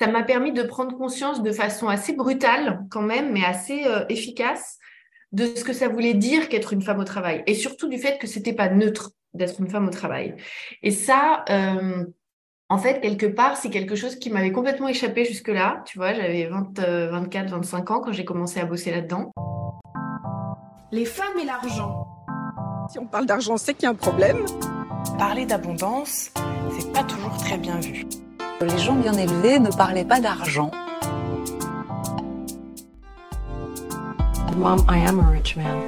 ça m'a permis de prendre conscience de façon assez brutale quand même, mais assez euh, efficace, de ce que ça voulait dire qu'être une femme au travail, et surtout du fait que c'était pas neutre d'être une femme au travail. Et ça, euh, en fait, quelque part, c'est quelque chose qui m'avait complètement échappé jusque-là. Tu vois, j'avais 24, 25 ans quand j'ai commencé à bosser là-dedans. Les femmes et l'argent. Si on parle d'argent, c'est qu'il y a un problème. Parler d'abondance, c'est pas toujours très bien vu. Les gens bien élevés ne parlaient pas d'argent. Mom, I am a rich man.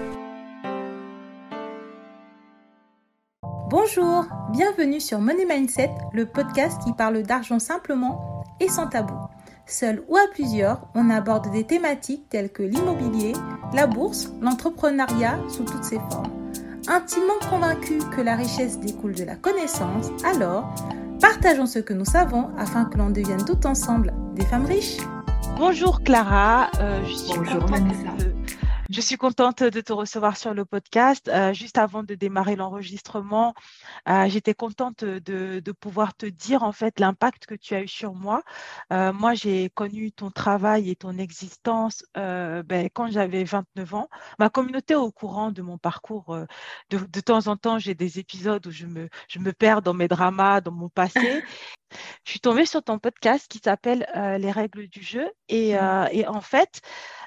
Bonjour, bienvenue sur Money Mindset, le podcast qui parle d'argent simplement et sans tabou. Seul ou à plusieurs, on aborde des thématiques telles que l'immobilier, la bourse, l'entrepreneuriat sous toutes ses formes. Intimement convaincu que la richesse découle de la connaissance, alors Partageons ce que nous savons afin que l'on devienne tout ensemble des femmes riches. Bonjour Clara, euh, je suis Bonjour Vanessa. Je suis contente de te recevoir sur le podcast. Euh, juste avant de démarrer l'enregistrement, euh, j'étais contente de, pouvoir te dire en fait l'impact que tu as eu sur moi. Euh, moi, j'ai connu ton travail et ton existence ben, quand j'avais 29 ans. Ma communauté est au courant de mon parcours. De, de, temps en temps, j'ai des épisodes où je me, je me perds dans mes dramas, dans mon passé. Je suis tombée sur ton podcast qui s'appelle Les règles du jeu. Et, mmh. et en fait,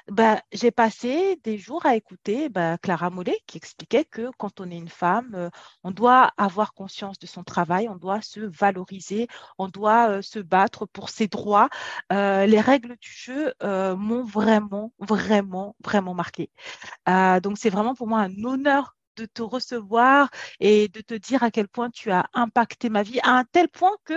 bah, j'ai passé des jours à écouter bah, Clara Mollet qui expliquait que quand on est une femme, euh, on doit avoir conscience de son travail, on doit se valoriser, on doit euh, se battre pour ses droits. Euh, les règles du jeu m'ont vraiment, vraiment, vraiment marqué. donc c'est vraiment pour moi un honneur de te recevoir et de te dire à quel point tu as impacté ma vie, à un tel point que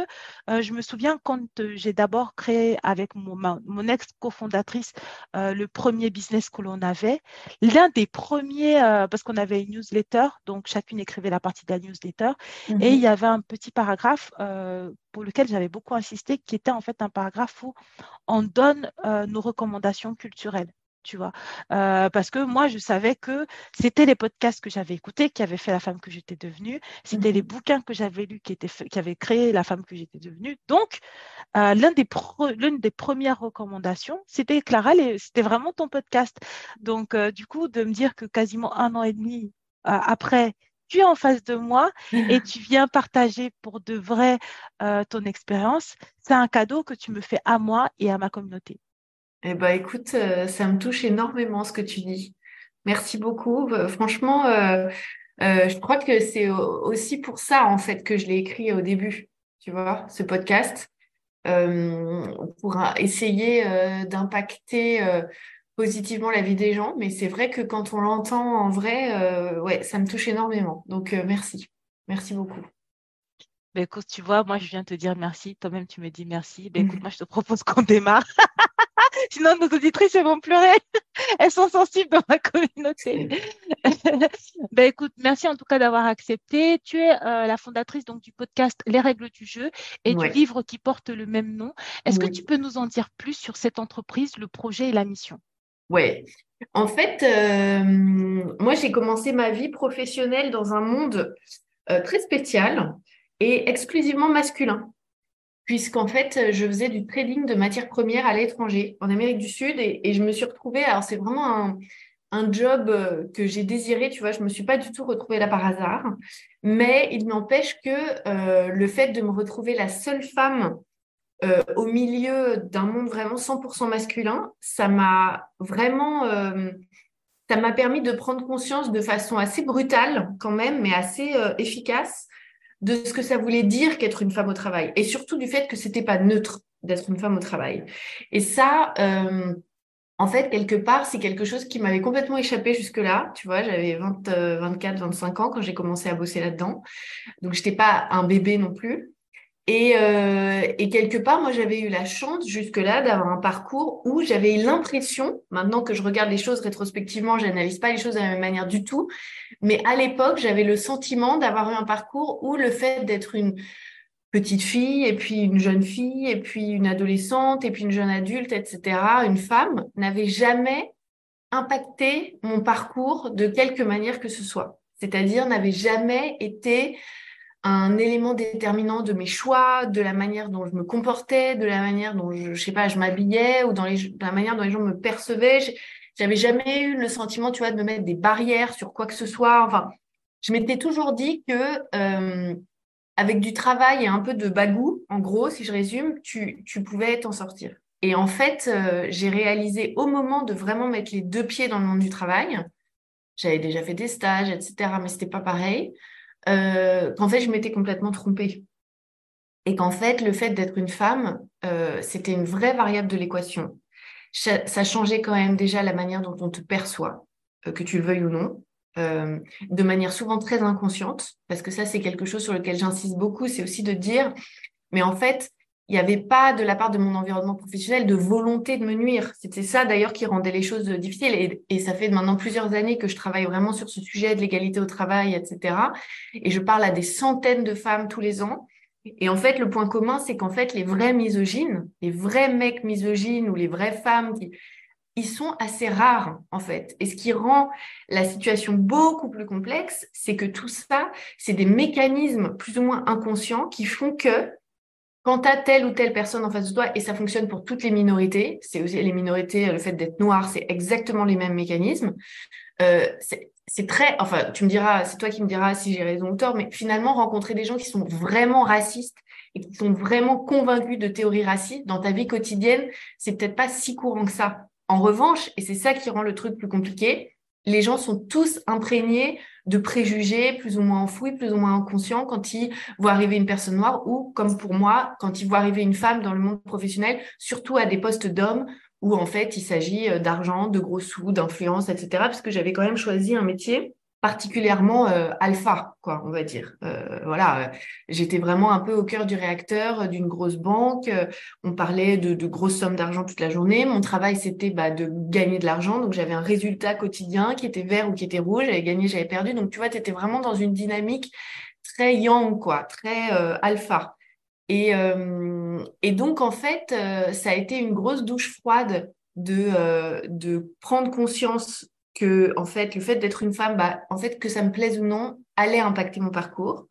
euh, je me souviens quand euh, j'ai d'abord créé avec mon, mon ex-cofondatrice euh, le premier business que l'on avait, l'un des premiers, parce qu'on avait une newsletter, donc chacune écrivait la partie de la newsletter, et il y avait un petit paragraphe pour lequel j'avais beaucoup insisté, qui était en fait un paragraphe où on donne nos recommandations culturelles tu vois. Euh, parce que moi, je savais que c'était les podcasts que j'avais écoutés qui avaient fait la femme que j'étais devenue, c'était les mmh bouquins que j'avais lus qui, étaient qui avaient créé la femme que j'étais devenue. Donc, euh, l'une des, des premières recommandations, c'était Clara, c'était vraiment ton podcast. Donc, euh, du coup, de me dire que quasiment un an et demi après, tu es en face de moi et tu viens partager pour de vrai ton expérience, c'est un cadeau que tu me fais à moi et à ma communauté. Eh ben, écoute, euh, ça me touche énormément ce que tu dis. Merci beaucoup. Euh, franchement, euh, je crois que c'est aussi pour ça, en fait, que je l'ai écrit au début, tu vois, ce podcast, pour essayer d'impacter positivement la vie des gens. Mais c'est vrai que quand on l'entend en vrai, ouais, ça me touche énormément. Donc, merci. Merci beaucoup. Ben, écoute, tu vois, moi, je viens te dire merci. Toi-même, tu me dis merci. Ben, écoute, moi, je te propose qu'on démarre. Sinon, nos auditrices vont pleurer. Elles sont sensibles dans ma communauté. ben, écoute, merci en tout cas d'avoir accepté. Tu es euh, la fondatrice donc, du podcast Les règles du jeu et du livre qui porte le même nom. Est-ce que tu peux nous en dire plus sur cette entreprise, le projet et la mission? Oui. En fait, euh, moi, j'ai commencé ma vie professionnelle dans un monde euh, très spécial et exclusivement masculin puisqu'en fait, je faisais du trading de matières premières à l'étranger, en Amérique du Sud, et, je me suis retrouvée, alors c'est vraiment un, job euh, que j'ai désiré, tu vois, je ne me suis pas du tout retrouvée là par hasard, mais il n'empêche que euh, le fait de me retrouver la seule femme euh, au milieu d'un monde vraiment 100% masculin, ça m'a vraiment... permis de prendre conscience de façon assez brutale quand même, mais assez efficace, de ce que ça voulait dire qu'être une femme au travail et surtout du fait que c'était pas neutre d'être une femme au travail. Et ça, euh, en fait, quelque part, c'est quelque chose qui m'avait complètement échappé jusque-là. Tu vois, j'avais 24, 25 ans quand j'ai commencé à bosser là-dedans. Donc, j'étais pas un bébé non plus. Euh, et, quelque part, moi, j'avais eu la chance jusque-là d'avoir un parcours où j'avais l'impression, maintenant que je regarde les choses rétrospectivement, je n'analyse pas les choses de la même manière du tout, mais à l'époque, j'avais le sentiment d'avoir eu un parcours où le fait d'être une petite fille, et puis une jeune fille, et puis une adolescente, et puis une jeune adulte, etc., une femme, n'avait jamais impacté mon parcours de quelque manière que ce soit. C'est-à-dire n'avait jamais été un élément déterminant de mes choix, de la manière dont je me comportais, de la manière dont je, je sais pas, je m'habillais ou dans les, la manière dont les gens me percevaient. J'avais jamais eu le sentiment, tu vois, de me mettre des barrières sur quoi que ce soit. Enfin, je m'étais toujours dit que euh, avec du travail et un peu de bagou, en gros, si je résume, tu, tu pouvais t'en sortir. Et en fait, euh, j'ai réalisé au moment de vraiment mettre les deux pieds dans le monde du travail, j'avais déjà fait des stages, etc., mais c'était pas pareil, euh, qu'en fait, je m'étais complètement trompée. Et qu'en fait, le fait d'être une femme, euh, c'était une vraie variable de l'équation. Ça changeait quand même déjà la manière dont on te perçoit, que tu le veuilles ou non. de manière souvent très inconsciente, parce que ça, c'est quelque chose sur lequel j'insiste beaucoup, c'est aussi de dire, mais en fait, il n'y avait pas de la part de mon environnement professionnel de volonté de me nuire. C'était ça d'ailleurs qui rendait les choses difficiles. Et, ça fait maintenant plusieurs années que je travaille vraiment sur ce sujet de l'égalité au travail, etc. Et je parle à des centaines de femmes tous les ans. Et en fait, le point commun, c'est qu'en fait, les vrais misogynes, les vrais mecs misogynes ou les vraies femmes, ils sont assez rares, en fait. Et ce qui rend la situation beaucoup plus complexe, c'est que tout ça, c'est des mécanismes plus ou moins inconscients qui font que quand tu telle ou telle personne en face de toi, et ça fonctionne pour toutes les minorités, c'est aussi les minorités, le fait d'être noir, c'est exactement les mêmes mécanismes. Euh, c'est très, enfin, tu me diras, c'est toi qui me diras si j'ai raison ou tort, mais finalement, rencontrer des gens qui sont vraiment racistes et qui sont vraiment convaincus de théories racistes dans ta vie quotidienne, c'est peut-être pas si courant que ça. En revanche, et c'est ça qui rend le truc plus compliqué, les gens sont tous imprégnés de préjugés plus ou moins enfouis, plus ou moins inconscients quand ils voient arriver une personne noire ou, comme pour moi, quand ils voient arriver une femme dans le monde professionnel, surtout à des postes d'hommes où en fait il s'agit euh, d'argent, de gros sous, d'influence, etc. Parce que j'avais quand même choisi un métier particulièrement euh, alpha, quoi, on va dire. Euh, voilà, j'étais vraiment un peu au cœur du réacteur d'une grosse banque. On parlait de, grosses sommes d'argent toute la journée. Mon travail, c'était bah, de gagner de l'argent. Donc, j'avais un résultat quotidien qui était vert ou qui était rouge. J'avais gagné, j'avais perdu. Donc, tu vois, tu étais vraiment dans une dynamique très yang, quoi, très euh, alpha. Et, et donc, en fait, ça a été une grosse douche froide de, de prendre conscience que en fait le fait d'être une femme, bah, en fait que ça me plaise ou non, allait impacter mon parcours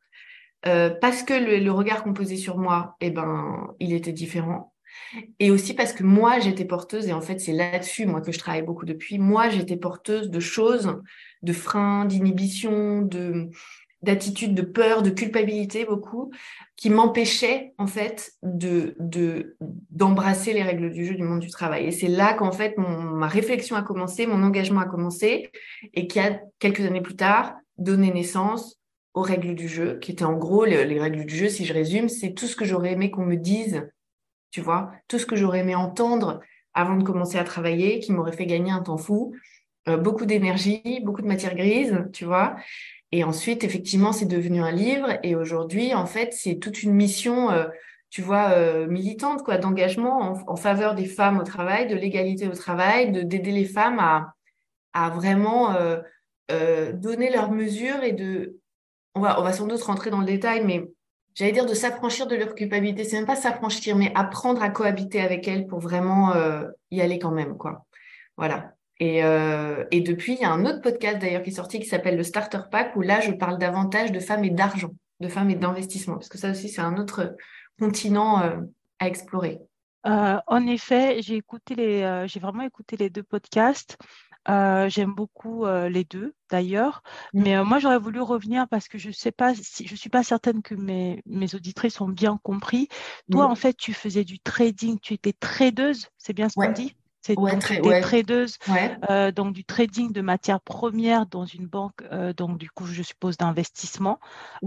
euh, parce que le, regard qu'on posait sur moi, eh ben, il était différent. Et aussi parce que moi, j'étais porteuse, et en fait, c'est là-dessus, moi, que je travaille beaucoup depuis. Moi, j'étais porteuse de choses, de freins, d'inhibitions, de, d'attitude de peur, de culpabilité beaucoup, qui m'empêchait en fait de d'embrasser les règles du jeu du monde du travail. Et c'est là qu'en fait ma réflexion a commencé, mon engagement a commencé, et qui a quelques années plus tard donné naissance aux règles du jeu, qui étaient en gros les, règles du jeu. Si je résume, c'est tout ce que j'aurais aimé qu'on me dise, tu vois, tout ce que j'aurais aimé entendre avant de commencer à travailler, qui m'aurait fait gagner un temps fou. Euh, beaucoup d'énergie, beaucoup de matière grise, tu vois. Et ensuite, effectivement, c'est devenu un livre. Et aujourd'hui, en fait, c'est toute une mission, euh, tu vois, euh, militante, quoi, d'engagement en, faveur des femmes au travail, de l'égalité au travail, de d'aider les femmes à, vraiment euh, donner leurs mesures et de. On va, on va sans doute rentrer dans le détail, mais j'allais dire de s'affranchir de leur culpabilité. C'est même pas s'affranchir, mais apprendre à cohabiter avec elles pour vraiment y aller quand même, quoi. Voilà. Euh, et, depuis, il y a un autre podcast d'ailleurs qui est sorti qui s'appelle le Starter Pack, où là, je parle davantage de femmes et d'argent, de femmes et d'investissement, parce que ça aussi, c'est un autre continent euh, à explorer. Euh, en effet, j'ai écouté les, j'ai vraiment écouté les deux podcasts. J'aime beaucoup les deux d'ailleurs, mmh. mais moi j'aurais voulu revenir parce que je sais pas si je suis pas certaine que mes, mes auditrices ont bien compris. Toi, en fait, tu faisais du trading, tu étais tradeuse, c'est bien ce qu'on dit? C'est ouais, des tradeuses, euh, donc du trading de matières premières dans une banque, euh, donc du coup, je suppose d'investissement.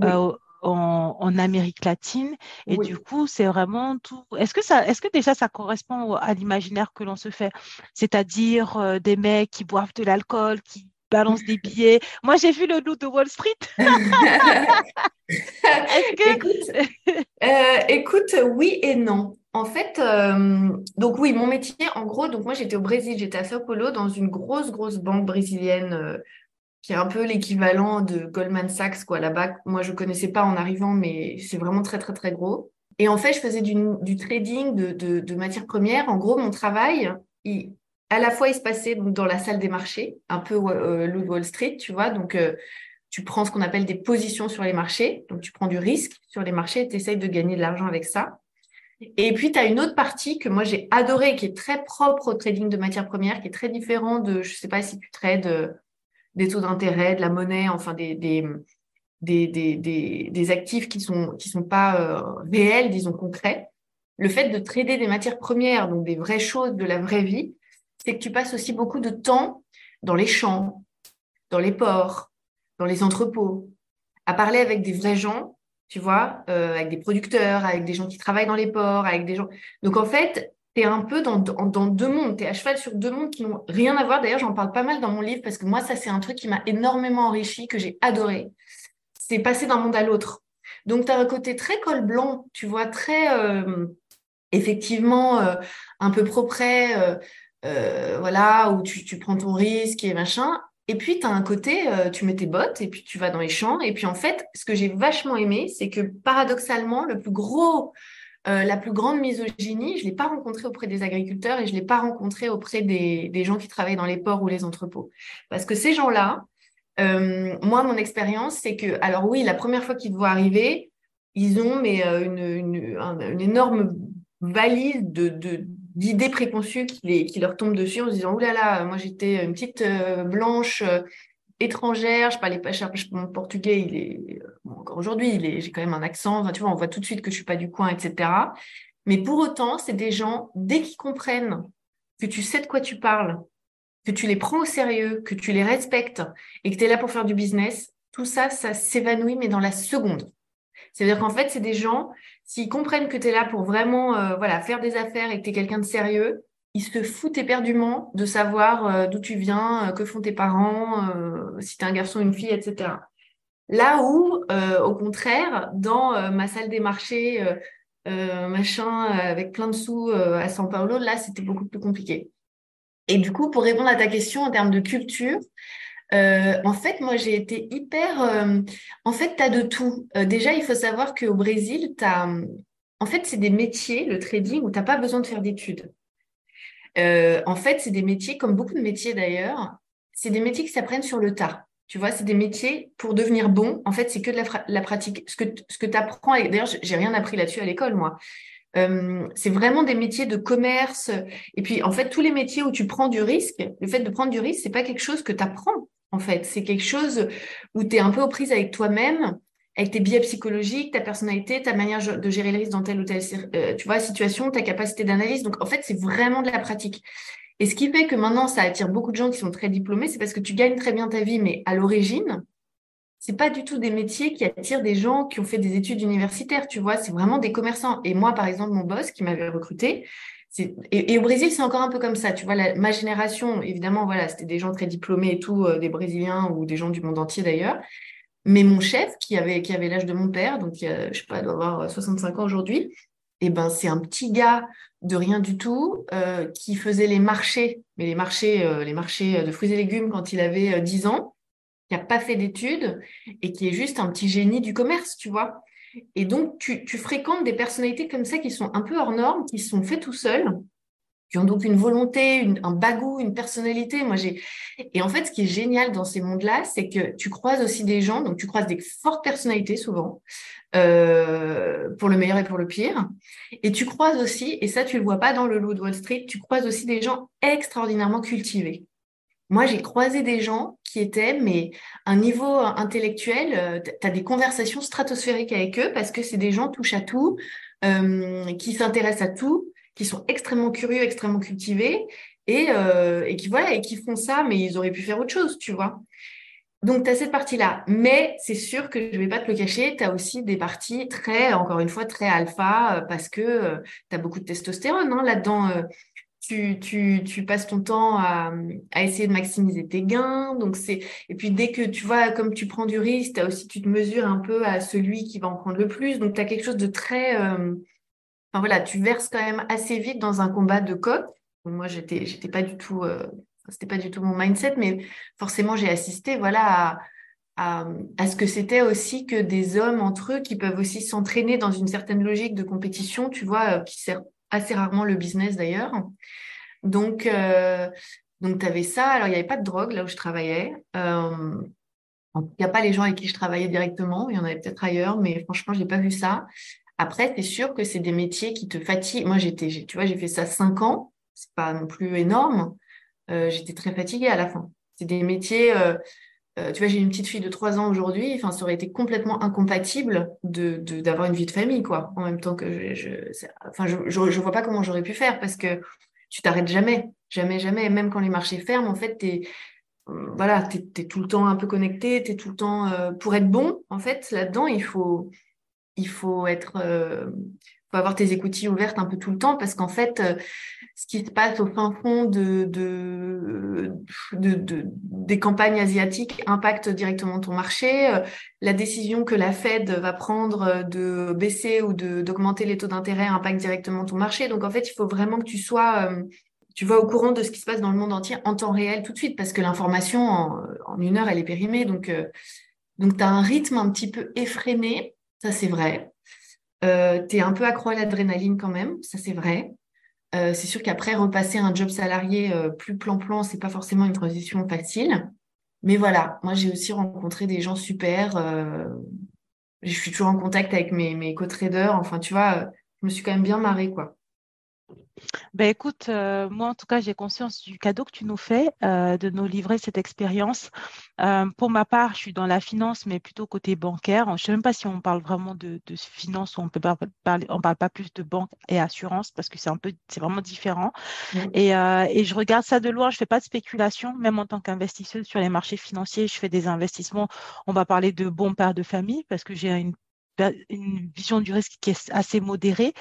Euh, en, Amérique latine. Et du coup c'est vraiment tout. Est-ce que ça est-ce que déjà ça correspond à l'imaginaire que l'on se fait? C'est-à-dire des mecs qui boivent de l'alcool qui balancent des billets moi j'ai vu le loup de Wall Street écoute, oui et non en fait, euh, donc oui, mon métier, en gros, donc moi j'étais au Brésil, j'étais à Sao Paulo dans une grosse, grosse banque brésilienne euh, qui est un peu l'équivalent de Goldman Sachs, quoi, là-bas. Moi, je ne connaissais pas en arrivant, mais c'est vraiment très, très, très gros. Et en fait, je faisais du, trading de, matières premières. En gros, mon travail, à la fois, il se passait donc, dans la salle des marchés, un peu euh, Wall Street, tu vois. Donc, tu prends ce qu'on appelle des positions sur les marchés. Donc, tu prends du risque sur les marchés et tu essayes de gagner de l'argent avec ça. Et puis, tu as une autre partie que moi, j'ai adorée, qui est très propre au trading de matières premières, qui est très différent de, je ne sais pas si tu trades euh, des taux d'intérêt, de la monnaie, enfin des, des, des, des, des actifs qui ne sont, qui sont pas euh, réels, disons concrets. Le fait de trader des matières premières, donc des vraies choses de la vraie vie, c'est que tu passes aussi beaucoup de temps dans les champs, dans les ports, dans les entrepôts, à parler avec des vrais gens, tu vois, euh, avec des producteurs, avec des gens qui travaillent dans les ports, avec des gens. Donc en fait, tu es un peu dans, dans, deux mondes, tu es à cheval sur deux mondes qui n'ont rien à voir. D'ailleurs, j'en parle pas mal dans mon livre parce que moi, ça, c'est un truc qui m'a énormément enrichi, que j'ai adoré. C'est passer d'un monde à l'autre. Donc, tu as un côté très col blanc, tu vois, très euh, effectivement euh, un peu propre, voilà, où tu, prends ton risque et machin. Et puis, tu as un côté, euh, tu mets tes bottes et puis tu vas dans les champs. Et puis, en fait, ce que j'ai vachement aimé, c'est que paradoxalement, le plus gros, euh, la plus grande misogynie, je ne l'ai pas rencontrée auprès des agriculteurs et je ne l'ai pas rencontrée auprès des, gens qui travaillent dans les ports ou les entrepôts. Parce que ces gens-là, euh, moi, mon expérience, c'est que, alors oui, la première fois qu'ils te voient arriver, ils ont mais, une, une, énorme valise de, de d'idées préconçues qui, leur tombent dessus en se disant oulala, là là, moi j'étais une petite euh, blanche euh, étrangère, je parlais pas cher, mon portugais, il est encore aujourd'hui, il est, j'ai quand même un accent, tu vois, on voit tout de suite que je suis pas du coin, etc. Mais pour autant, c'est des gens dès qu'ils comprennent que tu sais de quoi tu parles, que tu les prends au sérieux, que tu les respectes et que tu es là pour faire du business, tout ça, ça s'évanouit, mais dans la seconde. C'est-à-dire qu'en fait, c'est des gens, s'ils comprennent que tu es là pour vraiment euh, voilà, faire des affaires et que tu es quelqu'un de sérieux, ils se foutent éperdument de savoir euh, d'où tu viens, euh, que font tes parents, si tu es un garçon, ou une fille, etc. Là où, au contraire, dans ma salle des marchés, machin, avec plein de sous à São Paulo, là, c'était beaucoup plus compliqué. Et du coup, pour répondre à ta question en termes de culture, euh, en fait, moi, j'ai été hyper. Euh, en fait, tu as de tout. Euh, déjà, il faut savoir qu'au Brésil, tu. En fait, c'est des métiers, le trading, où tu n'as pas besoin de faire d'études. en fait, c'est des métiers, comme beaucoup de métiers d'ailleurs, c'est des métiers qui s'apprennent sur le tas. Tu vois, c'est des métiers pour devenir bon. En fait, c'est que de la, pratique. Ce que, ce que tu apprends, d'ailleurs, j'ai rien appris là-dessus à l'école, moi. C'est vraiment des métiers de commerce. Et puis, en fait, tous les métiers où tu prends du risque, le fait de prendre du risque, c'est pas quelque chose que tu apprends en fait. C'est quelque chose où tu es un peu aux prises avec toi-même, avec tes biais psychologiques, ta personnalité, ta manière de gérer le risque dans telle ou telle euh, situation, ta capacité d'analyse. Donc, en fait, c'est vraiment de la pratique. Et ce qui fait que maintenant, ça attire beaucoup de gens qui sont très diplômés, c'est parce que tu gagnes très bien ta vie, mais à l'origine, c'est pas du tout des métiers qui attirent des gens qui ont fait des études universitaires, tu vois, c'est vraiment des commerçants. Et moi, par exemple, mon boss qui m'avait recruté, et, au Brésil, c'est encore un peu comme ça. Tu vois, ma génération, évidemment, voilà, c'était des gens très diplômés et tout, euh, des Brésiliens ou des gens du monde entier d'ailleurs. Mais mon chef, qui avait, qui avait l'âge de mon père, donc je sais pas, doit avoir 65 ans aujourd'hui, et eh ben, c'est un petit gars de rien du tout euh, qui faisait les marchés, mais les marchés, euh, les marchés de fruits et légumes quand il avait 10 ans, qui n'a pas fait d'études et qui est juste un petit génie du commerce, tu vois. Et donc, tu, fréquentes des personnalités comme ça qui sont un peu hors normes, qui sont faits tout seuls, qui ont donc une volonté, un bagou, une personnalité. Moi, j'ai et en fait, ce qui est génial dans ces mondes-là, c'est que tu croises aussi des gens, donc tu croises des fortes personnalités souvent, euh, pour le meilleur et pour le pire, et tu croises aussi, et ça tu le vois pas dans le loup de Wall Street, tu croises aussi des gens extraordinairement cultivés. Moi, j'ai croisé des gens qui étaient, mais un niveau intellectuel, euh, tu as des conversations stratosphériques avec eux parce que c'est des gens touche à tout, euh, qui s'intéressent à tout, qui sont extrêmement curieux, extrêmement cultivés et, euh, et qui voilà et qui font ça, mais ils auraient pu faire autre chose, tu vois. Donc, tu as cette partie-là. Mais c'est sûr que je ne vais pas te le cacher, tu as aussi des parties très, encore une fois, très alpha, parce que tu as beaucoup de testostérone hein, là-dedans tu, passes ton temps à, essayer de maximiser tes gains. Donc et puis dès que tu vois comme tu prends du risque, aussi tu te mesures un peu à celui qui va en prendre le plus. Donc tu as quelque chose de très euh, enfin voilà, tu verses quand même assez vite dans un combat de coq. moi j'étais j'étais pas du tout euh, c'était pas du tout mon mindset mais forcément j'ai assisté voilà à, à, ce que c'était aussi que des hommes entre eux qui peuvent aussi s'entraîner dans une certaine logique de compétition, tu vois, euh, qui sert assez rarement le business d'ailleurs. Donc, euh, donc tu avais ça. Alors, il n'y avait pas de drogue là où je travaillais. Euh, En tout cas, pas les gens avec qui je travaillais directement. Il y en avait peut-être ailleurs, mais franchement, je n'ai pas vu ça. Après, c'est sûr que c'est des métiers qui te fatiguent. Moi, j'étais, tu vois, j'ai fait ça cinq ans. C'est pas non plus énorme. Euh, j'étais très fatiguée à la fin. C'est des métiers. Euh, tu vois, j'ai une petite fille de trois ans aujourd'hui. Enfin, ça aurait été complètement incompatible de d'avoir une vie de famille, quoi. En même temps que je, je enfin, je, je, vois pas comment j'aurais pu faire parce que tu t'arrêtes jamais, jamais, jamais. Même quand les marchés ferment, en fait, t'es voilà, tu es, tout le temps un peu connecté, tu es tout le temps. Euh, pour être bon, en fait, là-dedans, il faut, il faut être. Euh, faut avoir tes écoutilles ouvertes un peu tout le temps parce qu'en fait, euh, ce qui se passe au fin fond de, de, des campagnes asiatiques impacte directement ton marché. la décision que la Fed va prendre de baisser ou d'augmenter les taux d'intérêt impacte directement ton marché. Donc, en fait, il faut vraiment que tu sois tu vas au courant de ce qui se passe dans le monde entier en temps réel tout de suite, parce que l'information, en, une heure, elle est périmée. Donc, euh, tu as un rythme un petit peu effréné, ça c'est vrai. Euh, tu es un peu accro à l'adrénaline quand même, ça c'est vrai. Euh, c'est sûr qu'après, repasser un job salarié plus plan-plan, c'est pas forcément une transition facile. Mais voilà, moi j'ai aussi rencontré des gens super. je suis toujours en contact avec mes, mes co-traders. Enfin, tu vois, je me suis quand même bien marrée, quoi. Ben écoute, euh, moi en tout cas, j'ai conscience du cadeau que tu nous fais euh, de nous livrer cette expérience. Euh, pour ma part, je suis dans la finance, mais plutôt côté bancaire. Je ne sais même pas si on parle vraiment de, finance ou on peut pas parler, on parle pas plus de banque et assurance parce que c'est un peu, c'est vraiment différent. Et, et, je regarde ça de loin. Je fais pas de spéculation, même en tant qu'investisseuse sur les marchés financiers. Je fais des investissements. On va parler de bons pères de famille parce que j'ai une une vision du risque qui est assez modérée.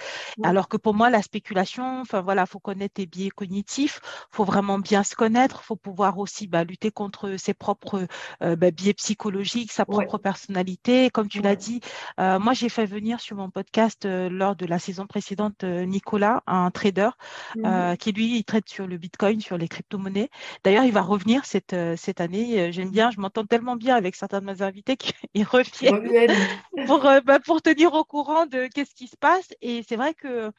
Alors que pour moi, la spéculation, enfin voilà, faut connaître tes biais cognitifs, faut vraiment bien se connaître, faut pouvoir aussi bah, lutter contre ses propres euh, bah, biais psychologiques, sa propre personnalité. Comme tu l'as dit, euh, moi j'ai fait venir sur mon podcast euh, lors de la saison précédente Nicolas, un trader mmh qui lui il traite sur le Bitcoin, sur les crypto-monnaies. D'ailleurs, il va revenir cette cette année. J'aime bien, je m'entends tellement bien avec certains de mes invités qu'ils reviennent pour bah, pour tenir au courant de qu'est-ce qui se passe. Et c'est vrai que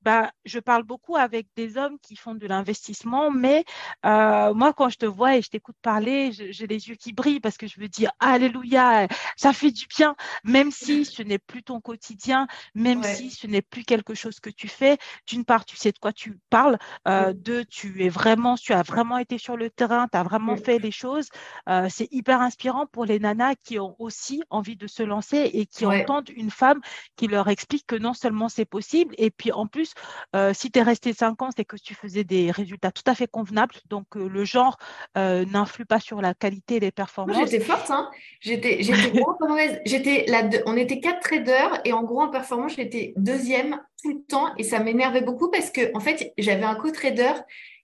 bah, je parle beaucoup avec des hommes qui font de l'investissement, mais euh, moi, quand je te vois et je t'écoute parler, j'ai les yeux qui brillent parce que je veux dire, Alléluia, ça fait du bien, même si ce n'est plus ton quotidien, même si ce n'est plus quelque chose que tu fais. D'une part, tu sais de quoi tu parles. Euh, Deux, tu es vraiment, tu as vraiment été sur le terrain, tu as vraiment fait les choses. Euh, c'est hyper inspirant pour les nanas qui ont aussi envie de se lancer et qui entendent une femme qui leur explique que non seulement c'est possible, et puis en plus, euh, si tu es resté cinq ans, c'est que tu faisais des résultats tout à fait convenables. Donc, euh, le genre euh, n'influe pas sur la qualité les performances. J'étais forte, hein j'étais, on était quatre traders et en gros, en performance, j'étais deuxième tout le temps et ça m'énervait beaucoup parce que, en fait, j'avais un co-trader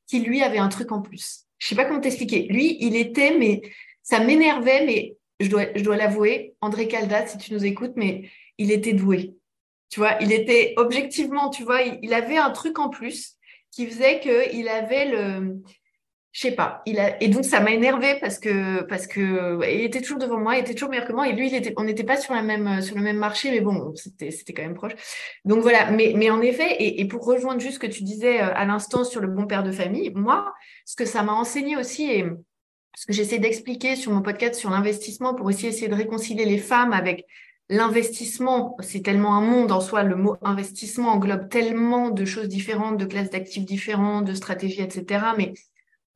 qui, lui, avait un truc en plus. Je sais pas comment t'expliquer. Lui, il était, mais ça m'énervait, mais je dois, l'avouer, André Calda, si tu nous écoutes, mais il était doué. Tu vois, il était objectivement, tu vois, il, avait un truc en plus qui faisait qu'il avait le, je sais pas, il a, et donc ça m'a énervé parce que, parce que, était toujours devant moi, il était toujours meilleur que moi, et lui, on n'était pas sur le même marché, mais bon, c'était, c'était quand même proche. Donc voilà, mais, mais en effet, et, et pour rejoindre juste ce que tu disais euh, à l'instant sur le bon père de famille, moi, ce que ça m'a enseigné aussi, et ce que j'essaie d'expliquer sur mon podcast sur l'investissement pour aussi essayer de réconcilier les femmes avec l'investissement, c'est tellement un monde en soi, le mot investissement englobe tellement de choses différentes, de classes d'actifs différentes, de stratégies, etc. Mais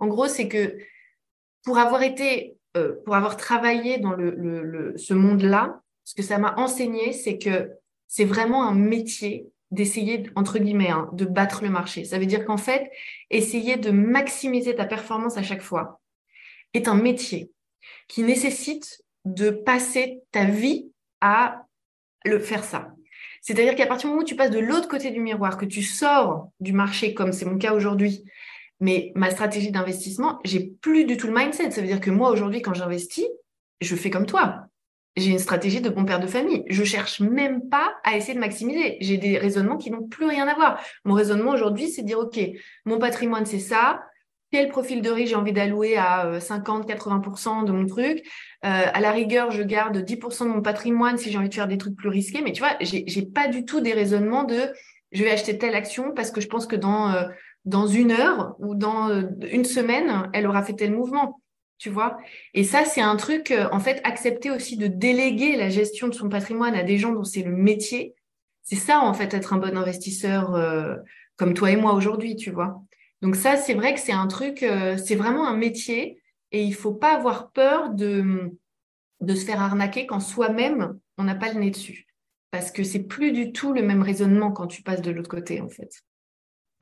en gros, c'est que pour avoir été, euh, pour avoir travaillé dans le, ce monde-là, ce que ça m'a enseigné, c'est que c'est vraiment un métier d'essayer, entre guillemets, hein, de battre le marché. Ça veut dire qu'en fait, essayer de maximiser ta performance à chaque fois est un métier qui nécessite de passer ta vie à le faire ça. C'est-à-dire qu'à partir du moment où tu passes de l'autre côté du miroir, que tu sors du marché, comme c'est mon cas aujourd'hui, mais ma stratégie d'investissement, j'ai plus du tout le mindset. Ça veut dire que moi, aujourd'hui, quand j'investis, je fais comme toi. J'ai une stratégie de bon père de famille. Je cherche même pas à essayer de maximiser. J'ai des raisonnements qui n'ont plus rien à voir. Mon raisonnement aujourd'hui, c'est de dire, OK, mon patrimoine, c'est ça quel profil de riz j'ai envie d'allouer à 50-80% euh, de mon truc? Euh, à la rigueur, je garde 10% de mon patrimoine si j'ai envie de faire des trucs plus risqués. Mais tu vois, j'ai pas du tout des raisonnements de je vais acheter telle action parce que je pense que dans, euh, une heure ou dans une semaine, elle aura fait tel mouvement. tu vois? Et ça, c'est un truc, en fait, accepter aussi de déléguer la gestion de son patrimoine à des gens dont c'est le métier. C'est ça, en fait, être un bon investisseur comme toi et moi aujourd'hui, tu vois? Donc ça, c'est vrai que c'est un truc, euh, c'est vraiment un métier et il faut pas avoir peur de, de se faire arnaquer quand soi-même, on n'a pas le nez dessus. Parce que c'est plus du tout le même raisonnement quand tu passes de l'autre côté, en fait.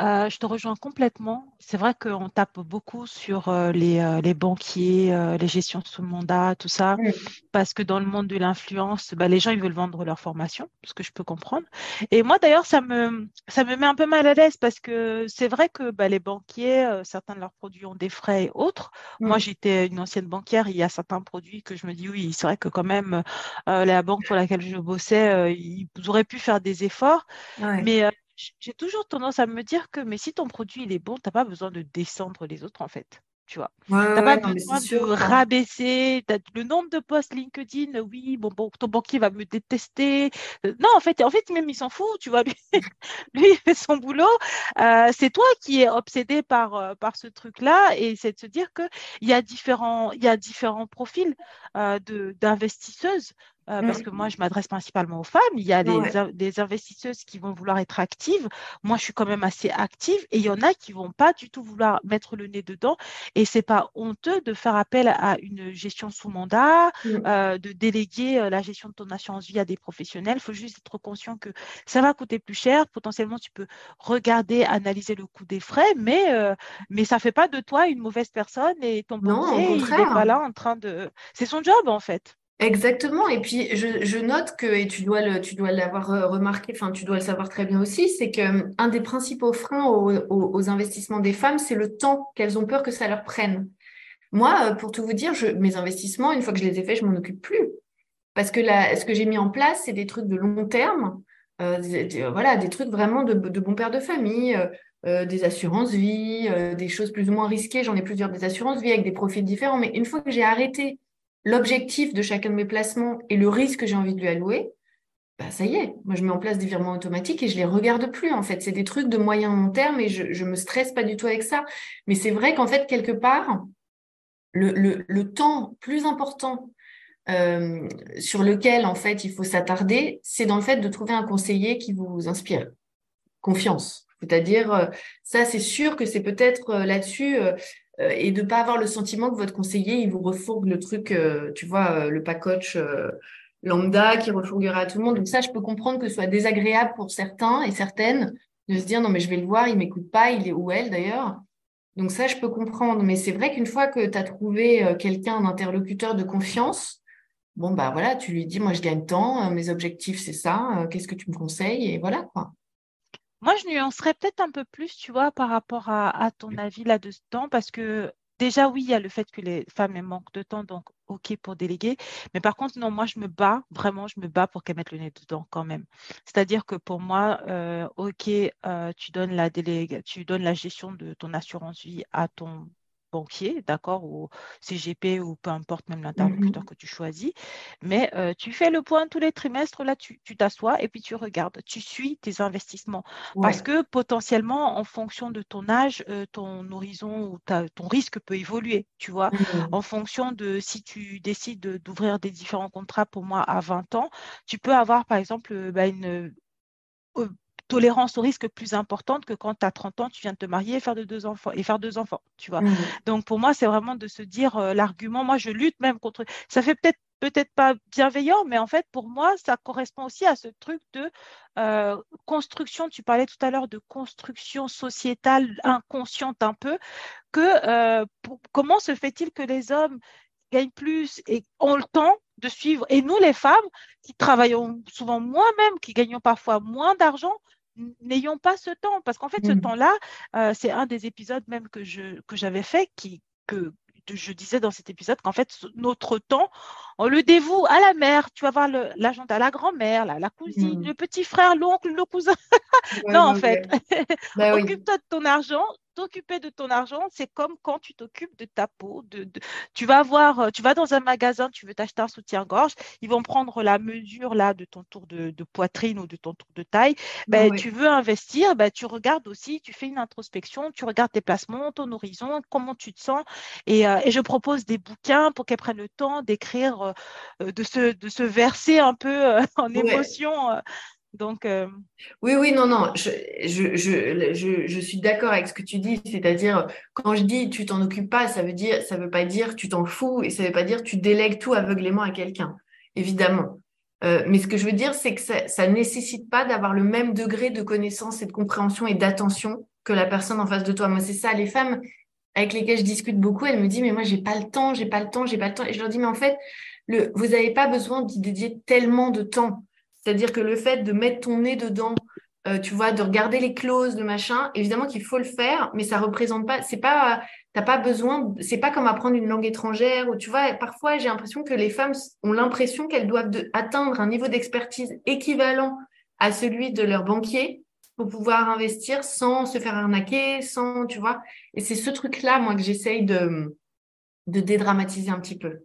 Euh, je te rejoins complètement. C'est vrai qu'on tape beaucoup sur euh, les, euh, les, banquiers, les gestions sous mandat, tout ça, parce que dans le monde de l'influence, bah, les gens ils veulent vendre leur formation, ce que je peux comprendre. Et moi d'ailleurs, ça me, ça me met un peu mal à l'aise parce que c'est vrai que bah, les banquiers, certains de leurs produits ont des frais et autres. Moi, j'étais une ancienne banquière, il y a certains produits que je me dis oui, c'est vrai que quand même, la banque pour laquelle je bossais, ils auraient pu faire des efforts, mais j'ai toujours tendance à me dire que mais si ton produit il est bon, tu n'as pas besoin de descendre les autres en fait tu vois. tu n'as pas besoin de rabaisser le nombre de posts LinkedIn. Oui, bon, bon, ton banquier va me détester. Euh, non, en fait, en fait, même il s'en fout, tu vois. Lui, il fait son boulot. Euh, c'est toi qui es obsédé par, euh, par ce truc-là et c'est de se dire qu'il y a différents, il y a différents profils d'investisseuses. Parce mmh. que moi, je m'adresse principalement aux femmes. Il y a des, investisseuses qui vont vouloir être actives. Moi, je suis quand même assez active et il y en a qui vont pas du tout vouloir mettre le nez dedans. Et c'est pas honteux de faire appel à une gestion sous mandat, mmh. euh, de déléguer euh, la gestion de ton assurance vie à des professionnels. Il faut juste être conscient que ça va coûter plus cher. Potentiellement, tu peux regarder, analyser le coût des frais, mais, euh, mais ça fait pas de toi une mauvaise personne et ton banquier, il n'est pas là en train de. C'est son job, en fait. Exactement. Et puis, je, note que, et tu dois le, l'avoir euh, remarqué, enfin, tu dois le savoir très bien aussi, c'est que hum, des principaux freins aux, investissements des femmes, c'est le temps qu'elles ont peur que ça leur prenne. Moi, euh, pour tout vous dire, mes investissements, une fois que je les ai faits, je m'en occupe plus. Parce que là, ce que j'ai mis en place, c'est des trucs de long terme, euh, voilà, des trucs vraiment de, de bon père de famille, des assurances vie, des choses plus ou moins risquées. J'en ai plusieurs des assurances vie avec des profils différents. Mais une fois que j'ai arrêté l'objectif de chacun de mes placements et le risque que j'ai envie de lui allouer, bah ça y est, moi je mets en place des virements automatiques et je les regarde plus en fait. C'est des trucs de moyen long terme et je, je me stresse pas du tout avec ça. Mais c'est vrai qu'en fait, quelque part, le, le, le temps plus important euh, sur lequel en fait il faut s'attarder, c'est dans le fait de trouver un conseiller qui vous inspire confiance. C'est-à-dire, euh, ça c'est sûr que c'est peut-être euh, là-dessus, et de pas avoir le sentiment que votre conseiller, il vous refourgue le truc, euh, tu vois, euh, le pacoche lambda qui refourguera à tout le monde. Donc ça, je peux comprendre que ce soit désagréable pour certains et certaines de se dire non mais je vais le voir, il m'écoute pas, il est où elle d'ailleurs. Donc ça, je peux comprendre. Mais c'est vrai qu'une fois que tu as trouvé quelqu'un, un interlocuteur de confiance, bon bah voilà, tu lui dis moi je gagne tant, mes objectifs c'est ça, qu'est-ce que tu me conseilles et voilà quoi. Moi, je nuancerais peut-être un peu plus, tu vois, par rapport à, ton avis là-dedans, parce que déjà, oui, il y a le fait que les femmes elles manquent de temps, donc OK pour déléguer. Mais par contre, non, moi, je me bats, vraiment, je me bats pour qu'elles mettent le nez dedans quand même. C'est-à-dire que pour moi, euh, OK, euh, tu, donnes la tu donnes la gestion de ton assurance vie à ton banquier, d'accord, ou CGP ou peu importe même l'interlocuteur mmh que tu choisis. Mais euh, tu fais le point tous les trimestres, là, tu t'assois et puis tu regardes, tu suis tes investissements. Parce que potentiellement, en fonction de ton âge, euh, ton horizon ou ton risque peut évoluer, tu vois. Mmh en fonction de si tu décides d'ouvrir des différents contrats pour moi à 20 ans, tu peux avoir par exemple bah, une tolérance au risque plus importante que quand tu as 30 ans, tu viens de te marier et faire, de deux, enfants, et faire deux enfants, tu vois. Mmh. Donc pour moi, c'est vraiment de se dire euh, l'argument, moi je lutte même contre, ça fait peut-être peut-être pas bienveillant, mais en fait, pour moi, ça correspond aussi à ce truc de euh, construction, tu parlais tout à l'heure de construction sociétale inconsciente un peu, que euh, comment se fait-il que les hommes gagnent plus et ont le temps de suivre, et nous les femmes, qui travaillons souvent moins même, qui gagnons parfois moins d'argent, n'ayons pas ce temps. Parce qu'en fait, ce mmh. temps-là, euh, c'est un des épisodes même que, je, que j'avais fait, qui, que je disais dans cet épisode qu'en fait, notre temps, on le dévoue à la mère. Tu vas voir l'agenda, la grand-mère, la, la cousine, mmh. le petit frère, l'oncle, le cousin. non, en fait, bah occupe-toi de ton argent, t'occuper de ton argent, c'est comme quand tu t'occupes de ta peau. De, tu vas voir, euh, tu vas dans un magasin, tu veux t'acheter un soutien-gorge, ils vont prendre la mesure là de ton tour de, poitrine ou de ton tour de taille. Ben, Tu veux investir, ben, tu regardes aussi, tu fais une introspection, tu regardes tes placements, ton horizon, comment tu te sens. Et, euh, et je propose des bouquins pour qu'elles prennent le temps d'écrire, euh, de, se, de se verser un peu en émotion donc, euh, Oui, oui, non, non, je, je, je, suis d'accord avec ce que tu dis. C'est-à-dire, quand je dis tu t'en occupes pas, ça veut dire, ça veut pas dire tu t'en fous et ça veut pas dire tu délègues tout aveuglément à quelqu'un, évidemment. Euh, mais ce que je veux dire, c'est que ça ne nécessite pas d'avoir le même degré de connaissance et de compréhension et d'attention que la personne en face de toi. Moi, c'est ça, les femmes avec lesquelles je discute beaucoup, elles me disent, mais moi, j'ai pas le temps, j'ai pas le temps, j'ai pas le temps. Et je leur dis, mais en fait, le, vous n'avez pas besoin d'y dédier tellement de temps. C'est-à-dire que le fait de mettre ton nez dedans, euh, tu vois, de regarder les clauses, de machin, évidemment qu'il faut le faire, mais ça représente pas, c'est pas, t'as pas besoin, c'est pas comme apprendre une langue étrangère ou tu vois, parfois j'ai l'impression que les femmes ont l'impression qu'elles doivent atteindre un niveau d'expertise équivalent à celui de leur banquier pour pouvoir investir sans se faire arnaquer, sans, tu vois. Et c'est ce truc-là, moi, que j'essaye de, de dédramatiser un petit peu.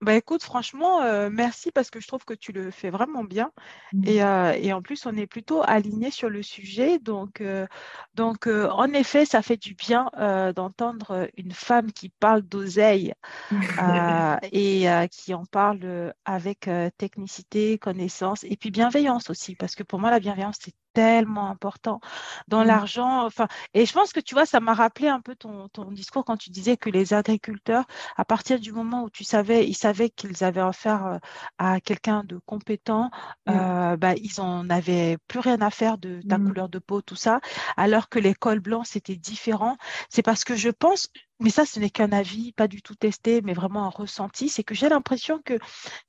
Bah écoute, franchement, euh, merci parce que je trouve que tu le fais vraiment bien. Mmh. Euh, et, en plus, on est plutôt aligné sur le sujet. Donc, euh, donc en effet, ça fait du bien d'entendre une femme qui parle d'oseille et qui en parle avec technicité, connaissance et puis bienveillance aussi. Parce que pour moi, la bienveillance, c'est tellement important dans mmh. l'argent. Enfin, et je pense que tu vois, ça m'a rappelé un peu ton, ton, discours quand tu disais que les agriculteurs, à partir du moment où tu savais, ils savaient qu'ils avaient affaire euh, à quelqu'un de compétent, mmh. euh, bah, ils en avaient plus rien à faire de ta mmh. couleur de peau, tout ça, alors que l'école blanche, c'était différent. C'est parce que je pense, mais ça, ce n'est qu'un avis, pas du tout testé, mais vraiment un ressenti, c'est que j'ai l'impression que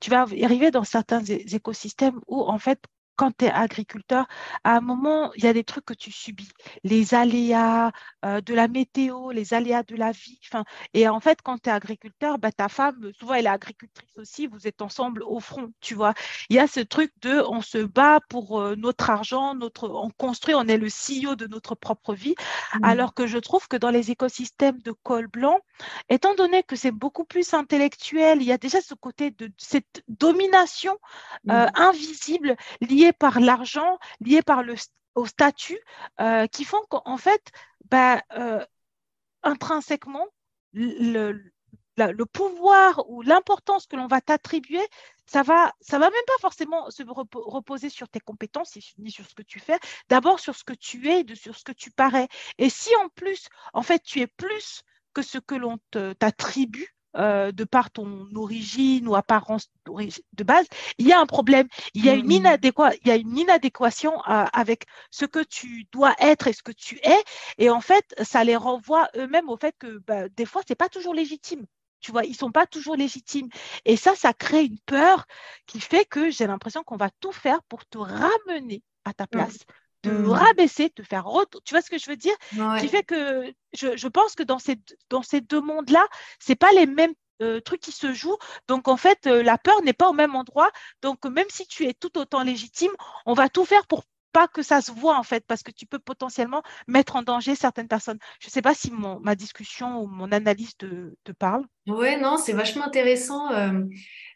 tu vas arriver dans certains écosystèmes où, en fait, quand tu es agriculteur, à un moment, il y a des trucs que tu subis, les aléas euh, de la météo, les aléas de la vie. Et en fait, quand tu es agriculteur, bah, ta femme, souvent, elle est agricultrice aussi, vous êtes ensemble au front, tu vois. Il y a ce truc de on se bat pour euh, notre argent, notre, on construit, on est le CEO de notre propre vie, mmh. alors que je trouve que dans les écosystèmes de col blanc, étant donné que c'est beaucoup plus intellectuel, il y a déjà ce côté de cette domination euh, mmh. invisible liée par l'argent, liés par le, au statut, euh, qui font qu'en fait, bah, euh, intrinsèquement, le, le, pouvoir ou l'importance que l'on va t'attribuer, ça va, ça va même pas forcément se reposer sur tes compétences ni sur ce que tu fais. D'abord sur ce que tu es, de, sur ce que tu parais. Et si en plus, en fait, tu es plus que ce que l'on t'attribue, euh, de par ton origine ou apparence de base, il y a un problème. Il y a une, mm. il y a une inadéquation euh, avec ce que tu dois être et ce que tu es. Et en fait, ça les renvoie eux-mêmes au fait que bah, des fois, ce n'est pas toujours légitime. Tu vois, ils sont pas toujours légitimes. Et ça, ça crée une peur qui fait que j'ai l'impression qu'on va tout faire pour te ramener à ta place de mmh. rabaisser, de faire Tu vois ce que je veux dire? Qui fait que je, pense que dans ces, dans ces deux mondes-là, ce pas les mêmes euh, trucs qui se jouent. Donc, en fait, euh, la peur n'est pas au même endroit. Donc, même si tu es tout autant légitime, on va tout faire pour pas que ça se voit en fait, parce que tu peux potentiellement mettre en danger certaines personnes. Je sais pas si mon, ma discussion ou mon analyse te, te parle. Ouais, non, c'est vachement intéressant. Euh,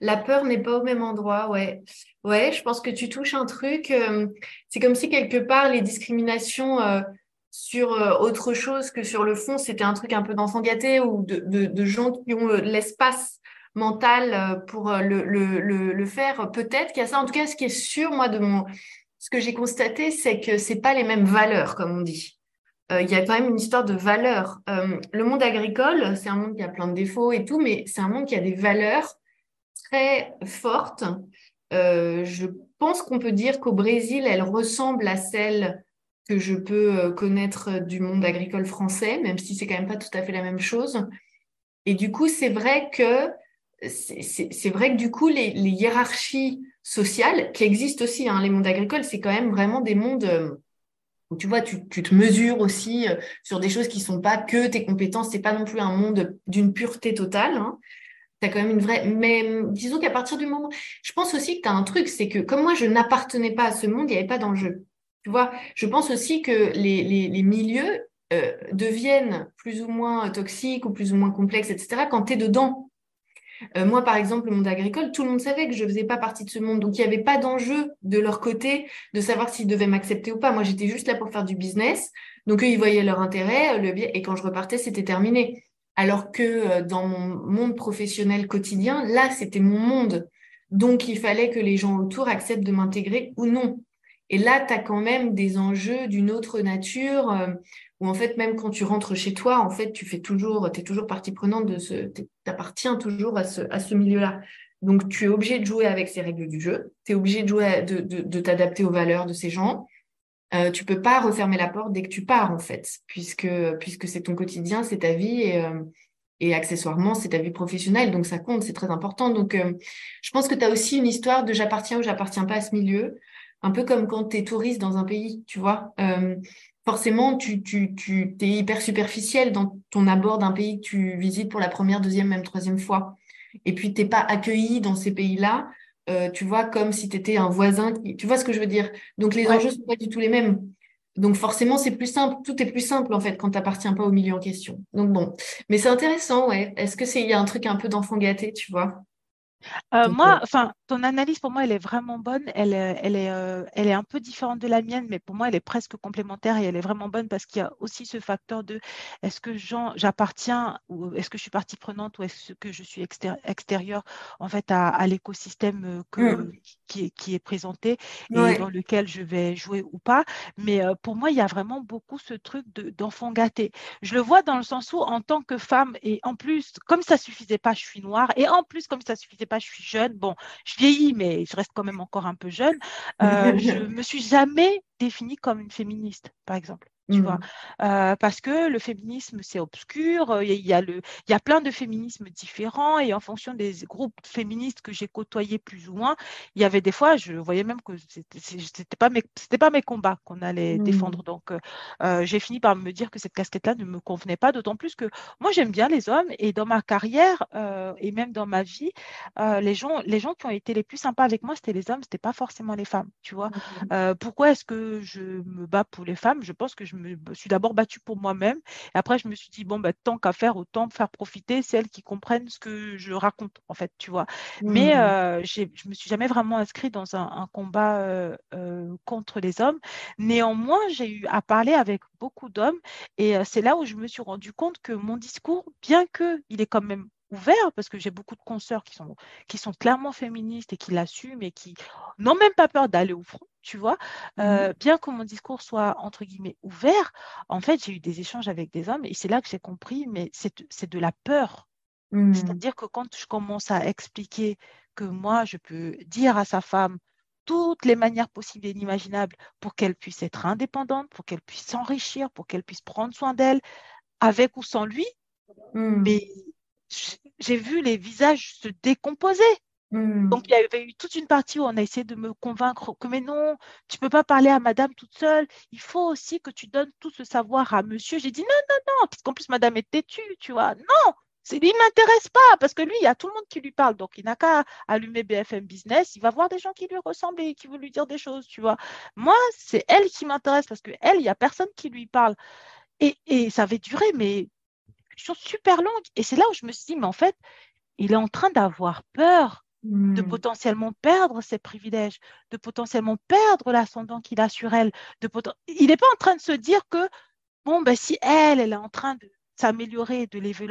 la peur n'est pas au même endroit, ouais. Ouais, je pense que tu touches un truc. Euh, c'est comme si quelque part les discriminations euh, sur autre chose que sur le fond, c'était un truc un peu d'enfant gâté ou de, de, de, gens qui ont l'espace mental pour le, le, le, le faire. Peut-être qu'il y a ça. En tout cas, ce qui est sûr, moi, de mon ce que j'ai constaté, c'est que c'est pas les mêmes valeurs, comme on dit. Euh, il y a quand même une histoire de valeurs. Euh, le monde agricole, c'est un monde qui a plein de défauts et tout, mais c'est un monde qui a des valeurs très fortes. Euh, je pense qu'on peut dire qu'au Brésil, elles ressemblent à celles que je peux connaître du monde agricole français, même si c'est quand même pas tout à fait la même chose. Et du coup, c'est vrai que c'est vrai que du coup, les, les hiérarchies sociales qui existent aussi. Hein. Les mondes agricoles, c'est quand même vraiment des mondes euh, où tu vois, tu, tu te mesures aussi euh, sur des choses qui sont pas que tes compétences. C'est pas non plus un monde d'une pureté totale. Hein. Tu quand même une vraie. Mais disons qu'à partir du moment. Je pense aussi que tu as un truc, c'est que comme moi, je n'appartenais pas à ce monde, il n'y avait pas d'enjeu. Tu vois, je pense aussi que les, les, les milieux, euh, deviennent plus ou moins toxiques ou plus ou moins complexes, etc., quand tu es dedans. Euh, moi, par exemple, le monde agricole, tout le monde savait que je ne faisais pas partie de ce monde. Donc, il n'y avait pas d'enjeu de leur côté de savoir s'ils devaient m'accepter ou pas. Moi, j'étais juste là pour faire du business. Donc, eux, ils voyaient leur intérêt. Le... Et quand je repartais, c'était terminé. Alors que euh, dans mon monde professionnel quotidien, là, c'était mon monde. Donc, il fallait que les gens autour acceptent de m'intégrer ou non. Et là, tu as quand même des enjeux d'une autre nature, euh, où en fait, même quand tu rentres chez toi, en fait, tu fais toujours, tu es toujours partie prenante de ce, tu appartiens toujours à ce, à ce milieu-là. Donc, tu es obligé de jouer avec ces règles du jeu, tu es obligé de, jouer, de, de, t'adapter aux valeurs de ces gens. Euh, tu peux pas refermer la porte dès que tu pars, en fait, puisque, puisque c'est ton quotidien, c'est ta vie et, euh, et accessoirement, c'est ta vie professionnelle, donc ça compte, c'est très important. Donc, euh, je pense que tu as aussi une histoire de j'appartiens ou j'appartiens pas à ce milieu un peu comme quand tu es touriste dans un pays, tu vois. Forcément, tu, tu, tu es hyper superficiel dans ton abord d'un pays que tu visites pour la première, deuxième, même troisième fois. Et puis, tu n'es pas accueilli dans ces pays-là, euh, tu vois, comme si tu étais un voisin. Tu vois ce que je veux dire? Donc, les enjeux ne sont pas du tout les mêmes. Donc, forcément, c'est plus simple. Tout est plus simple, en fait, quand tu n'appartiens pas au milieu en question. Donc, bon. Mais c'est intéressant, ouais. Est-ce que c'est, il y a un truc un peu d'enfant gâté, tu vois? Euh, moi, enfin, ton analyse pour moi, elle est vraiment bonne. Elle, elle, est, euh, elle est un peu différente de la mienne, mais pour moi, elle est presque complémentaire et elle est vraiment bonne parce qu'il y a aussi ce facteur de est-ce que j'appartiens ou est-ce que je suis partie prenante ou est-ce que je suis extérieure en fait à, l'écosystème euh, que, mmh. Qui, est, qui, est, présenté et dans lequel je vais jouer ou pas. Mais pour moi, il y a vraiment beaucoup ce truc d'enfant gâté. Je le vois dans le sens où, en tant que femme, et en plus, comme ça suffisait pas, je suis noire, et en plus, comme ça suffisait pas, je suis jeune. Bon, je vieillis, mais je reste quand même encore un peu jeune. Euh, je me suis jamais définie comme une féministe, par exemple tu vois. Mmh. Euh, parce que le féminisme, c'est obscur, il y, a le, il y a plein de féminismes différents et en fonction des groupes féministes que j'ai côtoyés plus ou moins, il y avait des fois, je voyais même que c'était pas mes, c'était pas mes combats qu'on allait mmh. défendre. Donc, euh, j'ai fini par me dire que cette casquette-là ne me convenait pas, d'autant plus que moi, j'aime bien les hommes et dans ma carrière et même dans ma vie, les, gens, les gens qui ont été les plus sympas avec moi, c'était les hommes, c'était pas forcément les femmes, tu vois. Mmh. pourquoi est-ce que je me bats pour les femmes? Je pense que je me suis d'abord battue pour moi-même. Et après, je me suis dit, bon, bah, tant qu'à faire, autant faire profiter celles qui comprennent ce que je raconte, en fait, tu vois. Mais mmh. euh, je ne me suis jamais vraiment inscrite dans un, combat euh, euh, contre les hommes. Néanmoins, j'ai eu à parler avec beaucoup d'hommes. Et c'est là où je me suis rendu compte que mon discours, bien qu'il est quand même ouvert parce que j'ai beaucoup de consoeurs qui sont, qui sont clairement féministes et qui l'assument et qui n'ont même pas peur d'aller au front, tu vois? Mmh euh, bien que mon discours soit entre guillemets ouvert, en fait, j'ai eu des échanges avec des hommes et c'est là que j'ai compris, mais c'est de la peur. Mmh. C'est-à-dire que quand je commence à expliquer que moi, je peux dire à sa femme toutes les manières possibles et inimaginables pour qu'elle puisse être indépendante, pour qu'elle puisse s'enrichir, pour qu'elle puisse prendre soin d'elle, avec ou sans lui, mmh. mais j'ai vu les visages se décomposer. Hmm. Donc, il y avait eu toute une partie où on a essayé de me convaincre que, mais non, tu ne peux pas parler à madame toute seule. Il faut aussi que tu donnes tout ce savoir à monsieur. J'ai dit non, non, non, parce qu'en plus, madame est têtue, tu vois. Non, il ne m'intéresse pas parce que lui, il y a tout le monde qui lui parle. Donc, il n'a qu'à allumer BFM Business. Il va voir des gens qui lui ressemblent et qui veulent lui dire des choses, tu vois. Moi, c'est elle qui m'intéresse parce qu'elle, il n'y a personne qui lui parle. Et, et ça avait duré, mais super longue. Et c'est là où je me suis dit, mais en fait, il est en train d'avoir peur de hmm. potentiellement perdre ses privilèges, de potentiellement perdre l'ascendant qu'il a sur elle. De Il n'est pas en train de se dire que, bon, ben, si elle, elle est en train de s'améliorer, de level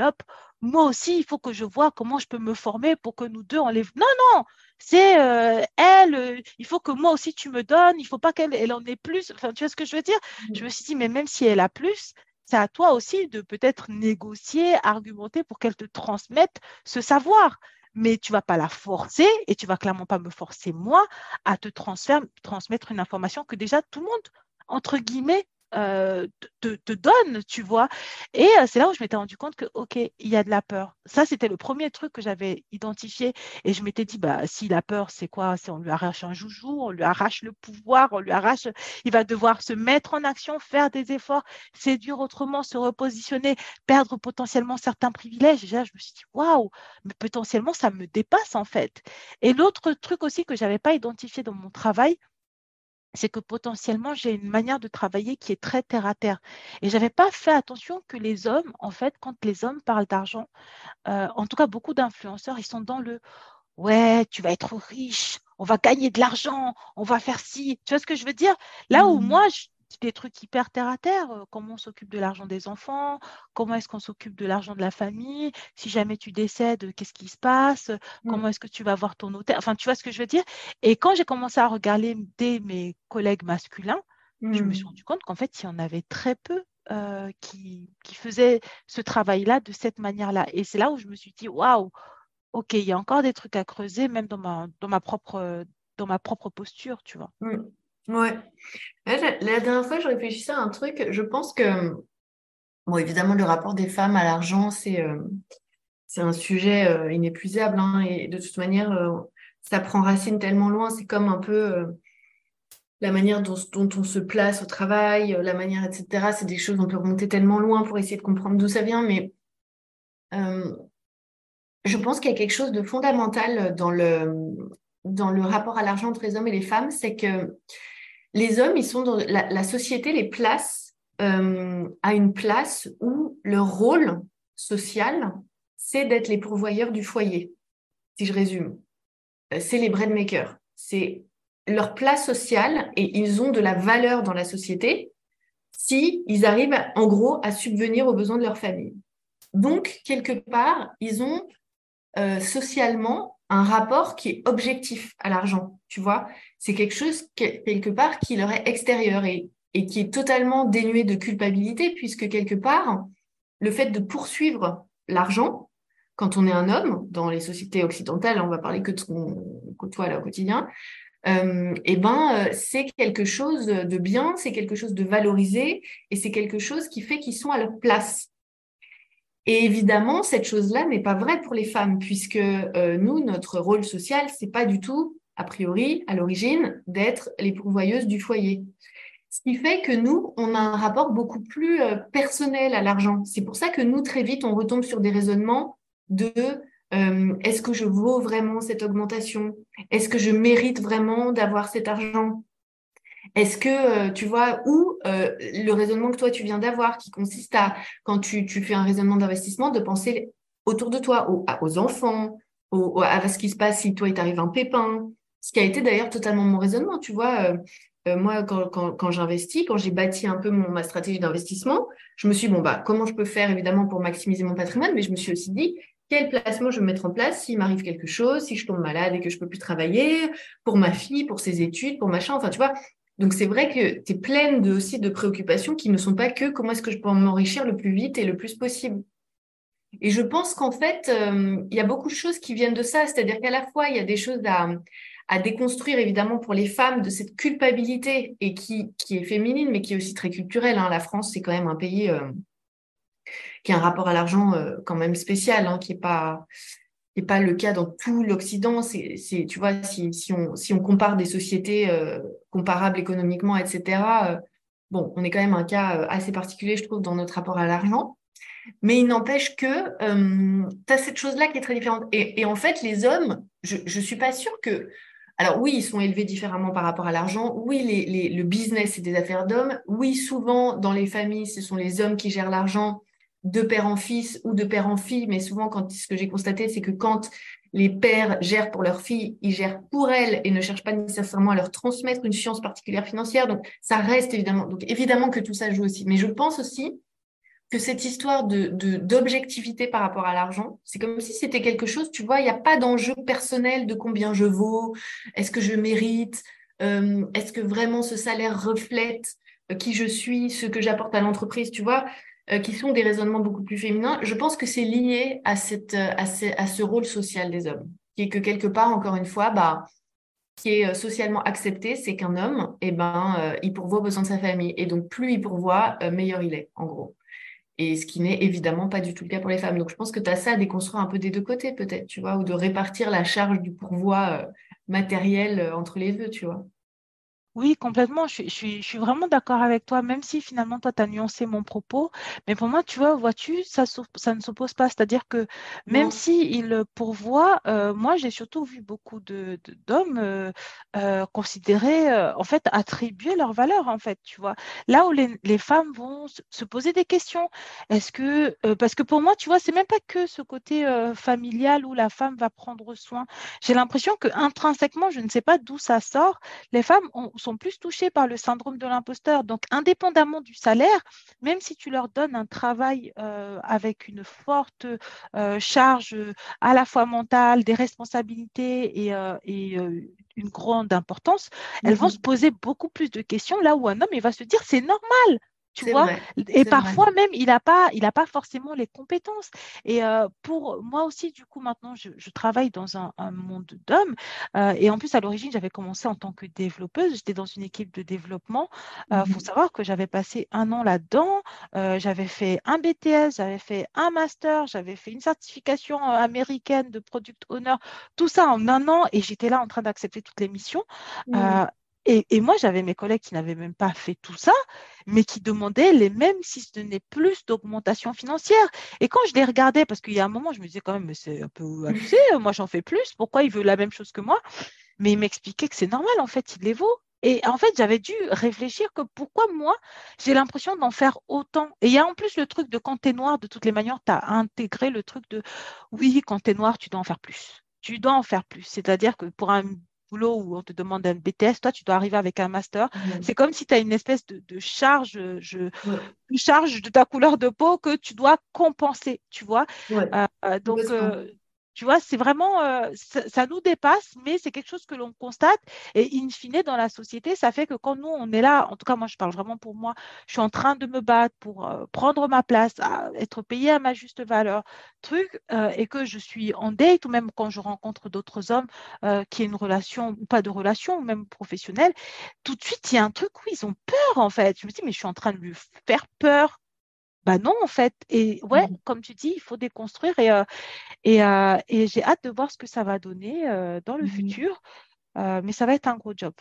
moi aussi, il faut que je vois comment je peux me former pour que nous deux, on les... Non, non, c'est euh, elle, euh, il faut que moi aussi tu me donnes, il faut pas qu'elle elle en ait plus. Enfin, tu vois ce que je veux dire? Je me suis dit, mais même si elle a plus, c'est à toi aussi de peut-être négocier, argumenter pour qu'elle te transmette ce savoir. Mais tu vas pas la forcer et tu vas clairement pas me forcer moi à te transmettre une information que déjà tout le monde, entre guillemets, euh, te, donne, tu vois. Et euh, c'est là où je m'étais rendu compte que, OK, il y a de la peur. Ça, c'était le premier truc que j'avais identifié. Et je m'étais dit, bah, si la peur, c'est quoi? C'est on lui arrache un joujou, on lui arrache le pouvoir, on lui arrache, il va devoir se mettre en action, faire des efforts, séduire autrement, se repositionner, perdre potentiellement certains privilèges. Et là, je me suis dit, waouh, mais potentiellement, ça me dépasse en fait. Et l'autre truc aussi que je n'avais pas identifié dans mon travail, c'est que potentiellement, j'ai une manière de travailler qui est très terre à terre. Et je n'avais pas fait attention que les hommes, en fait, quand les hommes parlent d'argent, euh, en tout cas, beaucoup d'influenceurs, ils sont dans le ouais, tu vas être riche, on va gagner de l'argent, on va faire ci. Tu vois ce que je veux dire? Là où mmh. moi, je, des trucs hyper terre à terre, euh, comment on s'occupe de l'argent des enfants, comment est-ce qu'on s'occupe de l'argent de la famille, si jamais tu décèdes, qu'est-ce qui se passe, mmh. comment est-ce que tu vas voir ton hôtel, enfin tu vois ce que je veux dire? Et quand j'ai commencé à regarder mes collègues masculins, je me suis mmh. rendu compte qu'en fait, il y en avait très peu euh, qui, qui faisaient ce travail-là de cette manière-là. Et c'est là où je me suis dit, waouh, ok, il y a encore des trucs à creuser, même dans ma, dans ma, propre, dans ma propre posture, tu vois? Mmh. Ouais. La, dernière fois, je réfléchissais à un truc. Je pense que, bon, évidemment, le rapport des femmes à l'argent, c'est euh, un sujet euh, inépuisable. Hein, et de toute manière, euh, ça prend racine tellement loin. C'est comme un peu la manière dont, dont, on se place au travail, la manière, etc. C'est des choses, on peut remonter tellement loin pour essayer de comprendre d'où ça vient. Mais je pense qu'il y a quelque chose de fondamental dans le, dans le rapport à l'argent entre les hommes et les femmes. C'est que les hommes, ils sont dans la, société les place euh, à une place où leur rôle social, c'est d'être les pourvoyeurs du foyer. Si je résume, euh, c'est les breadmakers. C'est leur place sociale et ils ont de la valeur dans la société si ils arrivent en gros à subvenir aux besoins de leur famille. Donc quelque part, ils ont euh, socialement un rapport qui est objectif à l'argent, tu vois. C'est quelque chose, quelque part, qui leur est extérieur et, et qui est totalement dénué de culpabilité, puisque quelque part, le fait de poursuivre l'argent, quand on est un homme, dans les sociétés occidentales, on va parler que de ce qu'on côtoie là au quotidien, euh, eh ben, euh, c'est quelque chose de bien, c'est quelque chose de valorisé, et c'est quelque chose qui fait qu'ils sont à leur place. Et évidemment, cette chose-là n'est pas vraie pour les femmes, puisque euh, nous, notre rôle social, c'est pas du tout, a priori, à l'origine, d'être les pourvoyeuses du foyer. Ce qui fait que nous, on a un rapport beaucoup plus euh, personnel à l'argent. C'est pour ça que nous, très vite, on retombe sur des raisonnements de euh, est-ce que je vaux vraiment cette augmentation? Est-ce que je mérite vraiment d'avoir cet argent? Est-ce que, euh, tu vois, ou euh, le raisonnement que toi, tu viens d'avoir, qui consiste à, quand tu, fais un raisonnement d'investissement, de penser autour de toi, aux, enfants, à ce qui se passe si toi, il t'arrive un pépin, ce qui a été d'ailleurs totalement mon raisonnement, tu vois. Euh, moi, quand, j'investis, quand j'ai bâti un peu mon, ma stratégie d'investissement, je me suis dit, bon, bah, comment je peux faire évidemment pour maximiser mon patrimoine, mais je me suis aussi dit, quel placement je vais mettre en place s'il m'arrive quelque chose, si je tombe malade et que je peux plus travailler, pour ma fille, pour ses études, pour machin. Enfin, tu vois, donc c'est vrai que tu es pleine de, aussi de préoccupations qui ne sont pas que comment est-ce que je peux m'enrichir le plus vite et le plus possible. Et je pense qu'en fait, euh, il y a beaucoup de choses qui viennent de ça, c'est-à-dire qu'à la fois, il y a des choses à, déconstruire évidemment pour les femmes de cette culpabilité et qui, qui est féminine, mais qui est aussi très culturelle. Hein. La France, c'est quand même un pays euh, qui a un rapport à l'argent euh, quand même spécial, hein, qui est pas n'est pas le cas dans tout l'Occident. C'est, tu vois, si, si, on, si on compare des sociétés euh, comparables économiquement, etc., euh, bon, on est quand même un cas euh, assez particulier, je trouve, dans notre rapport à l'argent. Mais il n'empêche que tu as cette chose-là qui est très différente. Et, et en fait, les hommes, je ne suis pas sûre que... Alors oui, ils sont élevés différemment par rapport à l'argent. Oui, le business, c'est des affaires d'hommes. Oui, souvent, dans les familles, ce sont les hommes qui gèrent l'argent de père en fils ou de père en fille, mais souvent, quand, ce que j'ai constaté, c'est que quand les pères gèrent pour leurs filles, ils gèrent pour elles et ne cherchent pas nécessairement à leur transmettre une science particulière financière. Donc, ça reste évidemment. Donc, évidemment que tout ça joue aussi. Mais je pense aussi que cette histoire de d'objectivité par rapport à l'argent, c'est comme si c'était quelque chose, tu vois, il n'y a pas d'enjeu personnel de combien je vaux, est-ce que je mérite, euh, est-ce que vraiment ce salaire reflète euh, qui je suis, ce que j'apporte à l'entreprise, tu vois. Euh, qui sont des raisonnements beaucoup plus féminins, je pense que c'est lié à, cette, euh, à, ce, rôle social des hommes, qui est que quelque part, encore une fois, bah, qui est euh, socialement accepté, c'est qu'un homme, eh ben, il pourvoit aux besoins de sa famille. Et donc, plus il pourvoit, meilleur il est, en gros. Et ce qui n'est évidemment pas du tout le cas pour les femmes. Donc, je pense que tu as ça à déconstruire un peu des deux côtés, peut-être, tu vois, ou de répartir la charge du pourvoi matériel entre les deux, tu vois. Oui, complètement. Je, suis- je suis, je suis vraiment d'accord avec toi, même si finalement, toi, tu as nuancé mon propos. Mais pour moi, tu vois, vois-tu, ça, s'op- ça ne s'oppose pas. C'est-à-dire que même Non. si il pourvoit, euh, moi, j'ai surtout vu beaucoup de, de- d'hommes euh, euh, considérer, euh, en fait, attribuer leur valeur, en fait, tu vois. Là où les, les femmes vont se se poser des questions. Est-ce que, euh, parce que pour moi, tu vois, c'est même pas que ce côté euh, familial où la femme va prendre soin. J'ai l'impression que intrinsèquement, je ne sais pas d'où ça sort les femmes ont- sont plus touchées par le syndrome de l'imposteur. Donc, indépendamment du salaire, même si tu leur donnes un travail euh, avec une forte euh, charge euh, à la fois mentale, des responsabilités et, euh, et, une grande importance, elles vont se Mhm. poser beaucoup plus de questions là où un homme, il va se dire, c'est normal. Tu vois, vrai, et vrai. parfois même, il n'a pas, il a pas forcément les compétences. Et euh, pour moi aussi, du coup, maintenant, je, je travaille dans un, un monde d'hommes. Euh, et en plus, à l'origine, j'avais commencé en tant que développeuse. J'étais dans une équipe de développement. Il faut Mhm. savoir que j'avais passé un an là-dedans. Euh, j'avais fait un BTS, j'avais fait un master, j'avais fait une certification euh, américaine de product owner. Tout ça en un an. Et j'étais là en train d'accepter toutes les missions. Euh, et, moi, j'avais mes collègues qui n'avaient même pas fait tout ça, mais qui demandaient les mêmes, si ce n'est plus, d'augmentation financière. Et quand je les regardais, parce qu'il y a un moment, je me disais quand même, mais c'est un peu abusé, moi j'en fais plus, pourquoi il veut la même chose que moi? Mais il m'expliquait que c'est normal, en fait, il les vaut. Et en fait, j'avais dû réfléchir que pourquoi moi, j'ai l'impression d'en faire autant. Et il y a en plus le truc de quand tu es noir, de toutes les manières, tu as intégré le truc de oui, quand tu es noir, tu dois en faire plus. Tu dois en faire plus. C'est-à-dire que pour un boulot où on te demande un BTS, toi, tu dois arriver avec un master. C'est comme si tu as une espèce de, de charge, je, Ouais, une charge de ta couleur de peau que tu dois compenser, tu vois. ouais, Euh, euh, donc, euh, tu vois, c'est vraiment, euh, ça, nous dépasse, mais c'est quelque chose que l'on constate. Et in fine, dans la société, ça fait que quand nous, on est là, en tout cas, moi, je parle vraiment pour moi, je suis en train de me battre pour euh, prendre ma place, être payée à ma juste valeur, truc, euh, et que je suis en date, ou même quand je rencontre d'autres hommes qui aient une relation, ou pas de relation, ou même professionnelle, tout de suite, il y a un truc où ils ont peur, en fait. Je me dis, mais je suis en train de lui faire peur. Bah non, en fait. Et ouais, Mhm. comme tu dis, il faut déconstruire. Et, euh, et, euh, et j'ai hâte de voir ce que ça va donner euh, dans le Mhm. futur. Mais ça va être un gros job.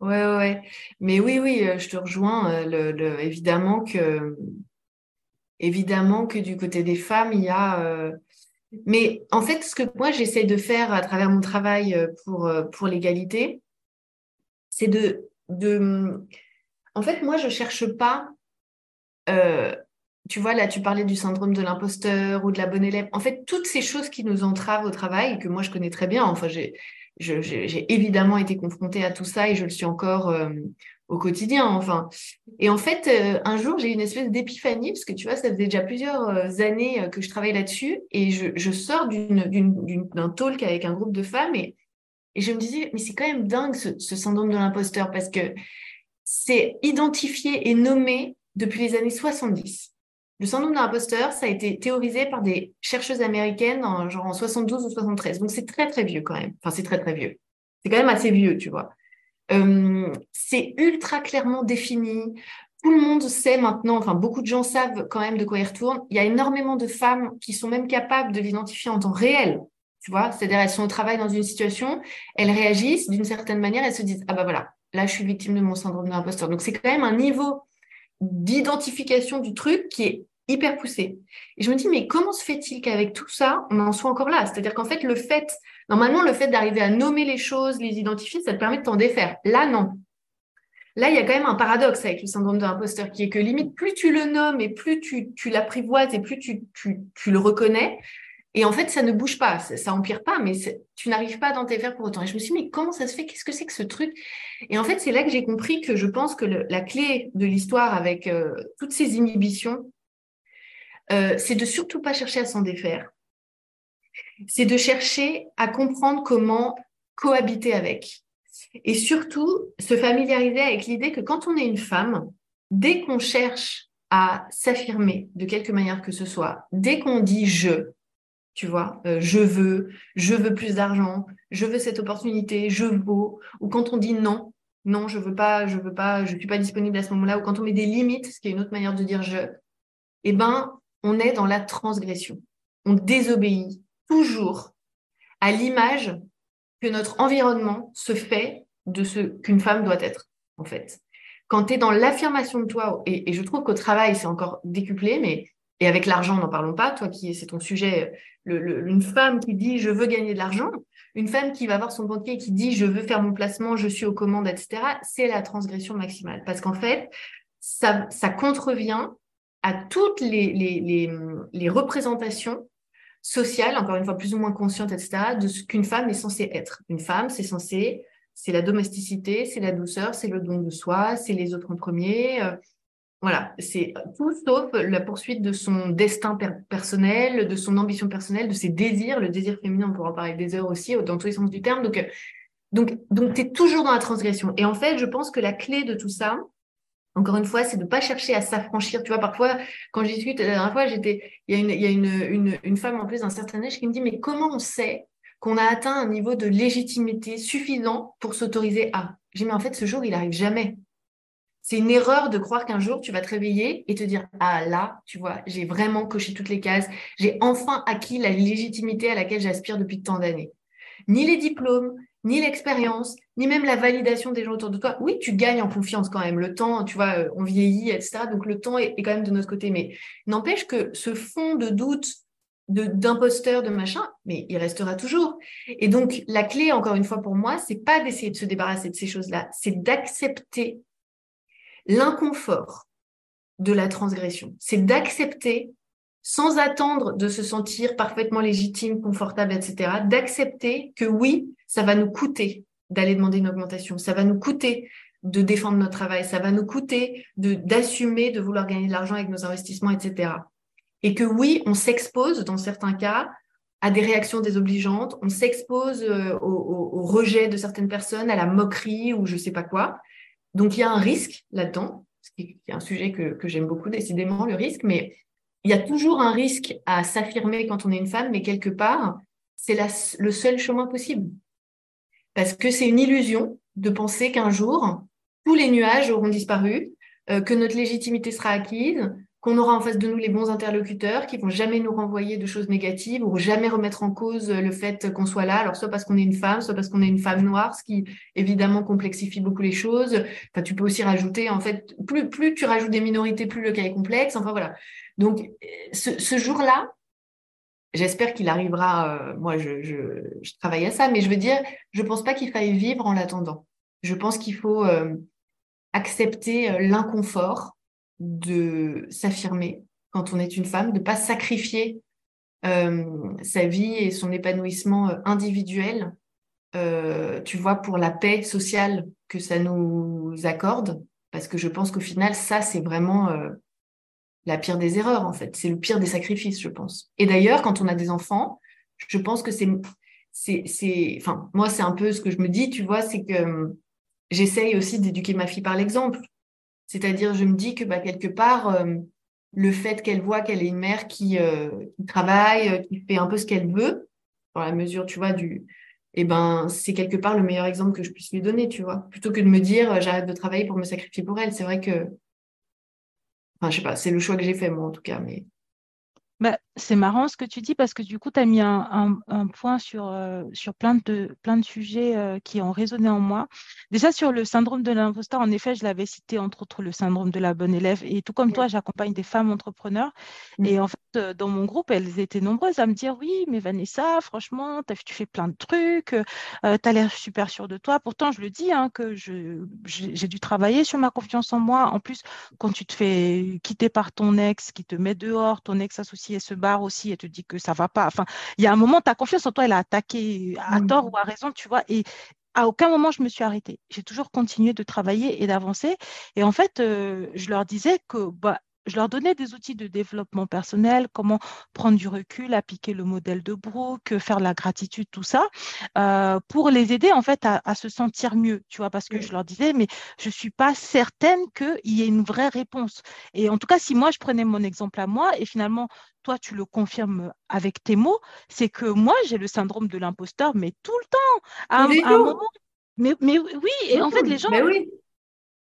Ouais, ouais. Mais oui, oui, je te rejoins. Le, le- évidemment que, évidemment que du côté des femmes, il y a. Mais en fait, ce que moi j'essaie de faire à travers mon travail pour, pour l'égalité, c'est de, de. En fait, moi, je cherche pas. euh, Tu vois, là, tu parlais du syndrome de l'imposteur ou de la bonne élève. En fait, toutes ces choses qui nous entravent au travail, que moi je connais très bien, enfin, j'ai, évidemment été confrontée à tout ça et je le suis encore euh, au quotidien. Enfin, et en fait, euh, un jour, j'ai eu une espèce d'épiphanie, parce que tu vois, ça faisait déjà plusieurs euh, années que je travaille là-dessus, et je, sors d'un talk avec un groupe de femmes, et, je me disais, mais c'est quand même dingue ce, ce syndrome de l'imposteur, parce que c'est identifié et nommé depuis les années 70. Le syndrome de l'imposteur, ça a été théorisé par des chercheuses américaines en, genre en 72 ou 73. Donc c'est très très vieux quand même. Enfin, c'est très très vieux. C'est quand même assez vieux, tu vois. Euh, c'est ultra clairement défini. Tout le monde sait maintenant, enfin beaucoup de gens savent quand même de quoi il retourne. Il y a énormément de femmes qui sont même capables de l'identifier en temps réel. Tu vois, c'est-à-dire elles sont au travail dans une situation, elles réagissent d'une certaine manière, elles se disent ah bah voilà, là je suis victime de mon syndrome de l'imposteur. Donc c'est quand même un niveau d'identification du truc qui est hyper poussé. Et je me dis, mais comment se fait-il qu'avec tout ça, on en soit encore là? C'est-à-dire qu'en fait, le fait, normalement, le fait d'arriver à nommer les choses, les identifier, ça te permet de t'en défaire. Là, non. Là, il y a quand même un paradoxe avec le syndrome de l'imposteur qui est que limite, plus tu le nommes et plus tu, tu l'apprivoises et plus tu, tu, tu le reconnais, et en fait, ça ne bouge pas, ça, empire pas, mais tu n'arrives pas à t'en défaire pour autant. Et je me suis dit, mais comment ça se fait? Qu'est-ce que c'est que ce truc? Et en fait, c'est là que j'ai compris que je pense que la clé de l'histoire avec euh, toutes ces inhibitions, euh, c'est de surtout pas chercher à s'en défaire. C'est de chercher à comprendre comment cohabiter avec. Et surtout, se familiariser avec l'idée que quand on est une femme, dès qu'on cherche à s'affirmer de quelque manière que ce soit, dès qu'on dit je, tu vois, euh, je veux, je veux plus d'argent, je veux cette opportunité, je vaux, ou quand on dit non, non, je veux pas, je veux pas, je suis pas disponible à ce moment-là, ou quand on met des limites, ce qui est une autre manière de dire je, eh ben, on est dans la transgression. On désobéit toujours à l'image que notre environnement se fait de ce qu'une femme doit être. en fait. Quand tu es dans l'affirmation de toi, et, je trouve qu'au travail, c'est encore décuplé, mais et avec l'argent, n'en parlons pas, toi qui c'est ton sujet, une femme qui dit je veux gagner de l'argent, une femme qui va voir son banquier qui dit je veux faire mon placement, je suis aux commandes, etc., c'est la transgression maximale. Parce qu'en fait, ça, contrevient à toutes les, représentations sociales, encore une fois plus ou moins conscientes, etc., de ce qu'une femme est censée être. Une femme, c'est censé, c'est la domesticité, c'est la douceur, c'est le don de soi, c'est les autres en premier. Euh, voilà, c'est tout sauf la poursuite de son destin personnel, de son ambition personnelle, de ses désirs. Le désir féminin, on pourra en parler des heures aussi, dans tous les sens du terme. Donc, donc, donc tu es toujours dans la transgression. Et en fait, je pense que la clé de tout ça, encore une fois, c'est de ne pas chercher à s'affranchir. Tu vois, parfois, quand je discute, la dernière fois, j'étais, il y a, une, y a une, une, femme en plus d'un certain âge qui me dit, mais comment on sait qu'on a atteint un niveau de légitimité suffisant pour s'autoriser à? Dis, mais en fait, ce jour, il arrive jamais. C'est une erreur de croire qu'un jour, tu vas te réveiller et te dire, ah là, tu vois, j'ai vraiment coché toutes les cases, j'ai enfin acquis la légitimité à laquelle j'aspire depuis tant d'années. Ni les diplômes, ni l'expérience, ni même la validation des gens autour de toi. Oui, tu gagnes en confiance quand même. Le temps, tu vois, euh, on vieillit, etc. Donc le temps est, quand même de notre côté. Mais n'empêche que ce fond de doute, d'imposteur, de, machin, mais il restera toujours. Et donc la clé, encore une fois pour moi, c'est pas d'essayer de se débarrasser de ces choses-là, c'est d'accepter l'inconfort de la transgression. C'est d'accepter sans attendre de se sentir parfaitement légitime, confortable, etc., d'accepter que oui, ça va nous coûter d'aller demander une augmentation, ça va nous coûter de défendre notre travail, ça va nous coûter d'assumer de vouloir gagner de l'argent avec nos investissements, etc. Et que oui, on s'expose dans certains cas à des réactions désobligeantes, on s'expose euh, au, rejet de certaines personnes, à la moquerie ou je sais pas quoi. Donc il y a un risque là-dedans, ce qui est un sujet que, j'aime beaucoup décidément, le risque, mais il y a toujours un risque à s'affirmer quand on est une femme, mais quelque part, c'est le seul chemin possible. Parce que c'est une illusion de penser qu'un jour, tous les nuages auront disparu, euh, que notre légitimité sera acquise, qu'on aura en face de nous les bons interlocuteurs qui vont jamais nous renvoyer de choses négatives ou jamais remettre en cause le fait qu'on soit là. Alors soit parce qu'on est une femme, soit parce qu'on est une femme noire, ce qui évidemment complexifie beaucoup les choses. Enfin, tu peux aussi rajouter en fait plus plus tu rajoutes des minorités, plus le cas est complexe. Enfin voilà. Donc ce, ce jour-là, j'espère qu'il arrivera. Euh, moi, je, je, travaille à ça, mais je veux dire, je pense pas qu'il faille vivre en l'attendant. Je pense qu'il faut euh, accepter euh, l'inconfort de s'affirmer quand on est une femme, de ne pas sacrifier euh, sa vie et son épanouissement euh, individuel, euh, tu vois, pour la paix sociale que ça nous accorde, parce que je pense qu'au final, ça, c'est vraiment la pire des erreurs, en fait. C'est le pire des sacrifices, je pense. Et d'ailleurs, quand on a des enfants, je pense que c'est, c'est, enfin, moi, c'est un peu ce que je me dis, tu vois, c'est que j'essaye aussi d'éduquer ma fille par l'exemple. C'est-à-dire, je me dis que bah, quelque part, euh, le fait qu'elle voit qu'elle est une mère qui, euh, travaille, euh, qui fait un peu ce qu'elle veut, dans la mesure, tu vois, du, eh ben, c'est quelque part le meilleur exemple que je puisse lui donner, tu vois. Plutôt que de me dire, j'arrête de travailler pour me sacrifier pour elle. C'est vrai que, enfin, je sais pas, c'est le choix que j'ai fait, moi, en tout cas, mais. Bah, c'est marrant ce que tu dis parce que du coup, tu as mis un, point sur, euh, sur plein, de, plein de sujets euh, qui ont résonné en moi. Déjà, sur le syndrome de l'imposteur, en effet, je l'avais cité entre autres le syndrome de la bonne élève. Et tout comme toi, j'accompagne des femmes entrepreneurs. Mmh. Et en fait, euh, dans mon groupe, elles étaient nombreuses à me dire Oui, mais Vanessa, franchement, tu fais plein de trucs, tu as l'air super sûre de toi. Pourtant, je le dis hein, que j'ai dû travailler sur ma confiance en moi. En plus, quand tu te fais quitter par ton ex qui te met dehors, ton ex associé se aussi et te dit que ça va pas. Enfin, il y a un moment, ta confiance en toi, elle a attaqué à tort ou à raison, tu vois. Et à aucun moment, je me suis arrêtée. J'ai toujours continué de travailler et d'avancer. Et en fait, euh, je leur disais que bah, je leur donnais des outils de développement personnel, comment prendre du recul, appliquer le modèle de Brooke, faire la gratitude, tout ça, euh, pour les aider en fait à, se sentir mieux, tu vois, parce que je leur disais, mais je ne suis pas certaine qu'il y ait une vraie réponse. Et en tout cas, si moi, je prenais mon exemple à moi, et finalement, toi, tu le confirmes avec tes mots, c'est que moi, j'ai le syndrome de l'imposteur, mais tout le temps, à, un, moment. Mais, mais oui, et en fait, les gens, oui.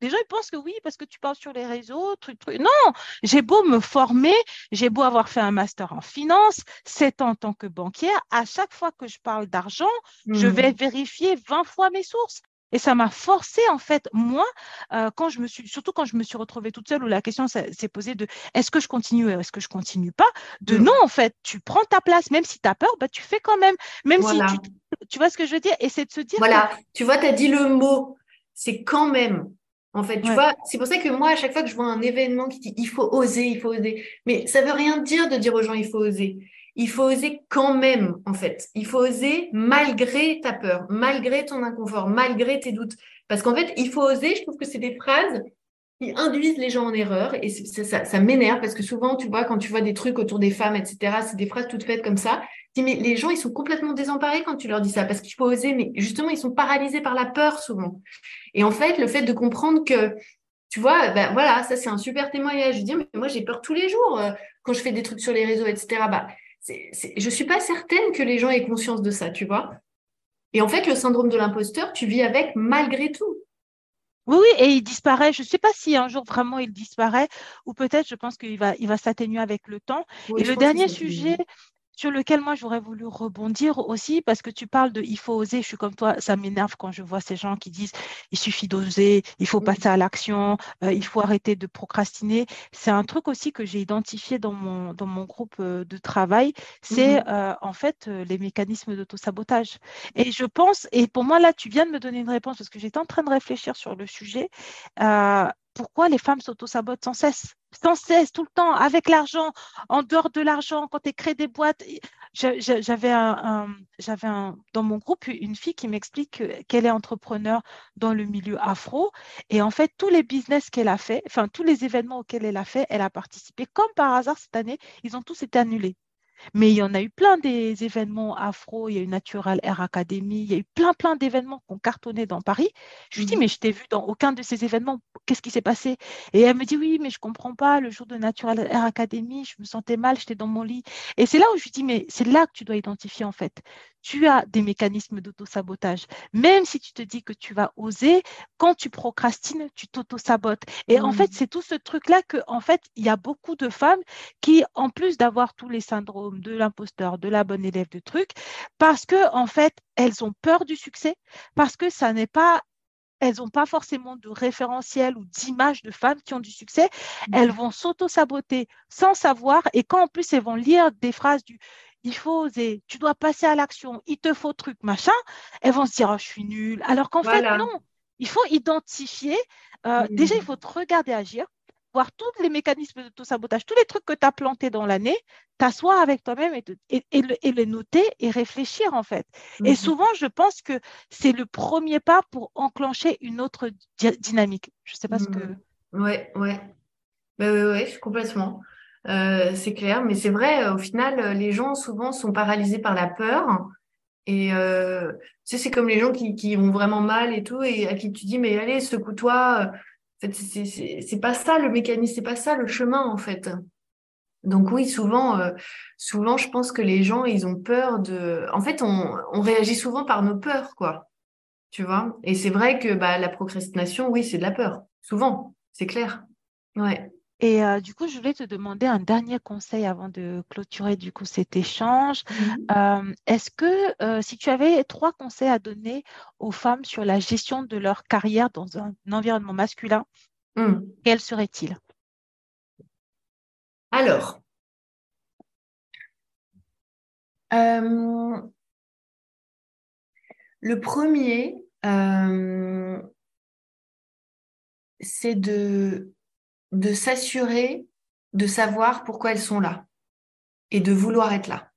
Les gens, ils pensent que oui, parce que tu parles sur les réseaux, truc, truc. Non, j'ai beau me former, j'ai beau avoir fait un master en finance, sept ans en tant que banquière, à chaque fois que je parle d'argent, je vais vérifier 20 fois mes sources. Et ça m'a forcé, en fait, moi, euh, quand je me suis, surtout quand je me suis retrouvée toute seule, où la question s'est posée de est-ce que je continue, est-ce que je continue pas, de mm. non, en fait, tu prends ta place, même si tu as peur, bah, tu fais quand même, même si tu, tu vois ce que je veux dire, et c'est de se dire. Voilà, tu vois, tu as dit le mot, c'est quand même. En fait, tu vois, c'est pour ça que moi, à chaque fois que je vois un événement qui dit il faut oser, il faut oser, mais ça veut rien dire de dire aux gens il faut oser il faut oser quand même, en fait. Il faut oser malgré ta peur, malgré ton inconfort, malgré tes doutes. Parce qu'en fait, il faut oser, je trouve que c'est des phrases qui induisent les gens en erreur et ça, ça, m'énerve parce que souvent, tu vois, quand tu vois des trucs autour des femmes, etc., c'est des phrases toutes faites comme ça. Tu mais les gens, ils sont complètement désemparés quand tu leur dis ça parce qu'il faut oser, mais justement, ils sont paralysés par la peur souvent. Et en fait, le fait de comprendre que tu vois, ben voilà, ça c'est un super témoignage. Je dis, mais moi j'ai peur tous les jours euh, quand je fais des trucs sur les réseaux, etc. Bah, je ne suis pas certaine que les gens aient conscience de ça, tu vois. Et en fait, le syndrome de l'imposteur, tu vis avec malgré tout. Oui, oui, et il disparaît. Je ne sais pas si un jour vraiment il disparaît, ou peut-être je pense qu'il va, il va s'atténuer avec le temps. et le dernier sujet, sur lequel moi j'aurais voulu rebondir aussi parce que tu parles de il faut oser. Je suis comme toi, ça m'énerve quand je vois ces gens qui disent il suffit d'oser, il faut passer à l'action, euh, il faut arrêter de procrastiner. C'est un truc aussi que j'ai identifié dans mon, dans mon groupe euh, de travail, c'est mmh euh, en fait les mécanismes d'autosabotage. Et je pense, et pour moi là, tu viens de me donner une réponse parce que j'étais en train de réfléchir sur le sujet pourquoi les femmes s'auto-sabotent sans cesse? Sans cesse, tout le temps, avec l'argent, en dehors de l'argent, quand tu crées des boîtes. J'avais dans mon groupe une fille qui m'explique qu'elle est entrepreneur dans le milieu afro. Et en fait, tous les business qu'elle a fait, enfin, tous les événements auxquels elle a fait, elle a participé. Comme par hasard, cette année, ils ont tous été annulés. Mais il y en a eu plein des événements afro, il y a eu Natural Air Academy, il y a eu plein, plein d'événements qui ont cartonné dans Paris. Je lui dis, mmh mais je t'ai vu dans aucun de ces événements, qu'est-ce qui s'est passé? Et elle me dit, oui, mais je ne comprends pas, le jour de Natural Air Academy, je me sentais mal, j'étais dans mon lit. Et c'est là où je lui dis, mais c'est là que tu dois identifier en fait tu as des mécanismes d'auto-sabotage. Même si tu te dis que tu vas oser, quand tu procrastines, tu t'auto-sabotes. Et en fait, mmh. c'est tout ce truc-là que, en fait, il y a beaucoup de femmes qui, en plus d'avoir tous les syndromes de l'imposteur, de la bonne élève, de trucs, parce que, en fait, elles ont peur du succès, parce que ça n'est pas elles n'ont pas forcément de référentiel ou d'image de femmes qui ont du succès, mmh. elles vont s'auto-saboter sans savoir. Et quand en plus elles vont lire des phrases du il faut oser, tu dois passer à l'action, il te faut truc, machin, elles vont se dire, oh, je suis nulle. Alors qu'en fait, non, il faut identifier. Euh, déjà, il faut te regarder agir, voir tous les mécanismes de sabotage, tous les trucs que tu as plantés dans l'année, t'asseoir avec toi-même et, et, les noter et réfléchir, en fait. Et souvent, je pense que c'est le premier pas pour enclencher une autre dynamique. Je ne sais pas ce que. Ouais. Ben, ouais, ouais, complètement. Euh, c'est clair, mais c'est vrai, au final, euh, les gens souvent sont paralysés par la peur. Et euh, c'est comme les gens qui, qui vont vraiment mal et tout, et à qui tu dis, mais allez, secoue-toi. En fait, c'est pas ça le mécanisme, c'est pas ça le chemin, en fait. Donc oui, souvent, souvent, je pense que les gens, ils ont peur de. En fait, on, on réagit souvent par nos peurs, quoi. Tu vois? Et c'est vrai que bah, la procrastination, oui, c'est de la peur. Souvent, c'est clair. Ouais. Et euh, du coup, je voulais te demander un dernier conseil avant de clôturer du coup cet échange. Mmh euh, est-ce que euh, si tu avais trois conseils à donner aux femmes sur la gestion de leur carrière dans un, environnement masculin, mmh. quels seraient-ils? Alors, le premier, c'est de de s'assurer de savoir pourquoi elles sont là et de vouloir être là.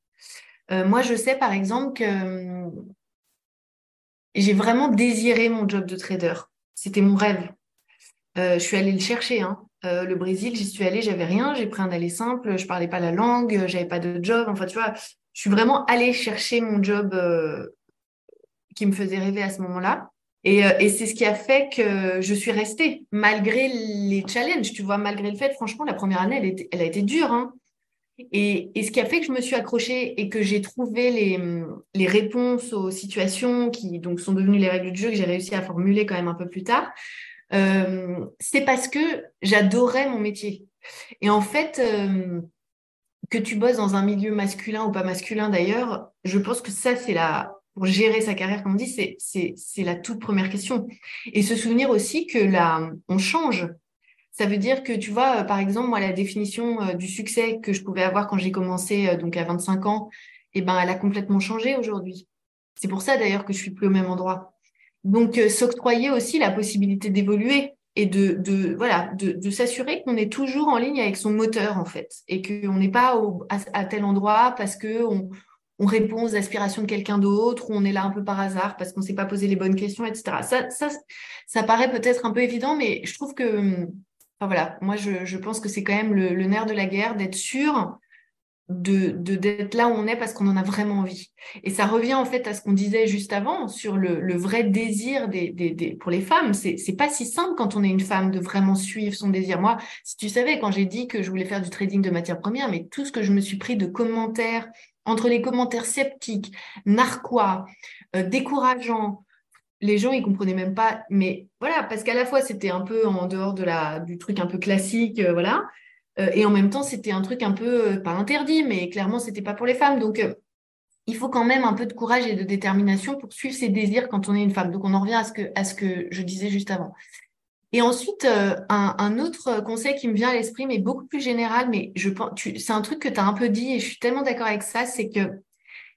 Euh, moi, je sais par exemple que hum, j'ai vraiment désiré mon job de trader. C'était mon rêve. Euh, je suis allée le chercher. Hein. Euh, le Brésil, j'y suis allée, j'avais rien. J'ai pris un aller simple. Je parlais pas la langue, j'avais pas de job. Enfin, tu vois, je suis vraiment allée chercher mon job qui me faisait rêver à ce moment-là. Et, euh, et c'est ce qui a fait que je suis restée, malgré les challenges, tu vois, malgré le fait, franchement, la première année, elle, a été dure. Hein. Et, ce qui a fait que je me suis accrochée et que j'ai trouvé les, les, réponses aux situations qui donc sont devenues les règles du jeu que j'ai réussi à formuler quand même un peu plus tard, euh, c'est parce que j'adorais mon métier. Et en fait, euh, que tu bosses dans un milieu masculin ou pas masculin d'ailleurs, je pense que ça, c'est la, pour gérer sa carrière, comme on dit, c'est la toute première question. Et se souvenir aussi que là, on change. Ça veut dire que, tu vois, par exemple, moi, la définition du succès que je pouvais avoir quand j'ai commencé, donc à 25 ans, eh ben, elle a complètement changé aujourd'hui. C'est pour ça, d'ailleurs, que je suis plus au même endroit. Donc, s'octroyer aussi la possibilité d'évoluer et de, voilà de, s'assurer qu'on est toujours en ligne avec son moteur en fait et qu'on n'est pas à, tel endroit parce que on, on répond aux aspirations de quelqu'un d'autre ou on est là un peu par hasard parce qu'on ne s'est pas posé les bonnes questions etc ça ça paraît peut-être un peu évident mais je trouve que enfin voilà moi je, pense que c'est quand même le, nerf de la guerre d'être sûr de d'être là où on est parce qu'on en a vraiment envie. Et ça revient en fait à ce qu'on disait juste avant sur le, vrai désir pour les femmes. C'est pas si simple quand on est une femme de vraiment suivre son désir. Moi, si tu savais quand j'ai dit que je voulais faire du trading de matières premières, mais tout ce que je me suis pris de commentaires entre les commentaires sceptiques, narquois, euh, décourageants, les gens ils comprenaient même pas. Mais voilà, parce qu'à la fois c'était un peu en dehors du truc un peu classique, euh, voilà. Euh, et en même temps, c'était un truc un peu, pas interdit, mais clairement, c'était pas pour les femmes. Donc, il faut quand même un peu de courage et de détermination pour suivre ses désirs quand on est une femme. Donc, on en revient à ce que, à ce que je disais juste avant. Et ensuite, un, un, autre conseil qui me vient à l'esprit, mais beaucoup plus général, mais je pense, c'est un truc que tu as un peu dit et je suis tellement d'accord avec ça, c'est que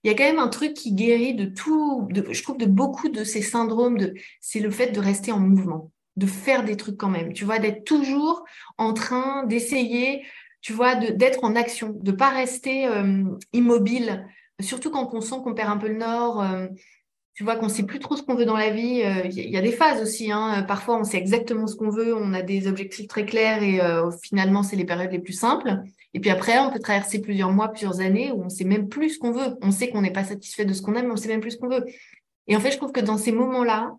il y a quand même un truc qui guérit de tout, je trouve, de beaucoup de ces syndromes, c'est le fait de rester en mouvement de faire des trucs quand même, tu vois, d'être toujours en train d'essayer, tu vois, d'être en action, de pas rester euh, immobile, surtout quand on sent qu'on perd un peu le nord, euh, tu vois, qu'on sait plus trop ce qu'on veut dans la vie. Il euh, y, a des phases aussi, hein, parfois on sait exactement ce qu'on veut, on a des objectifs très clairs et finalement c'est les périodes les plus simples. Et puis après, on peut traverser plusieurs mois, plusieurs années où on sait même plus ce qu'on veut. On sait qu'on n'est pas satisfait de ce qu'on a, mais on sait même plus ce qu'on veut. Et en fait, je trouve que dans ces moments-là,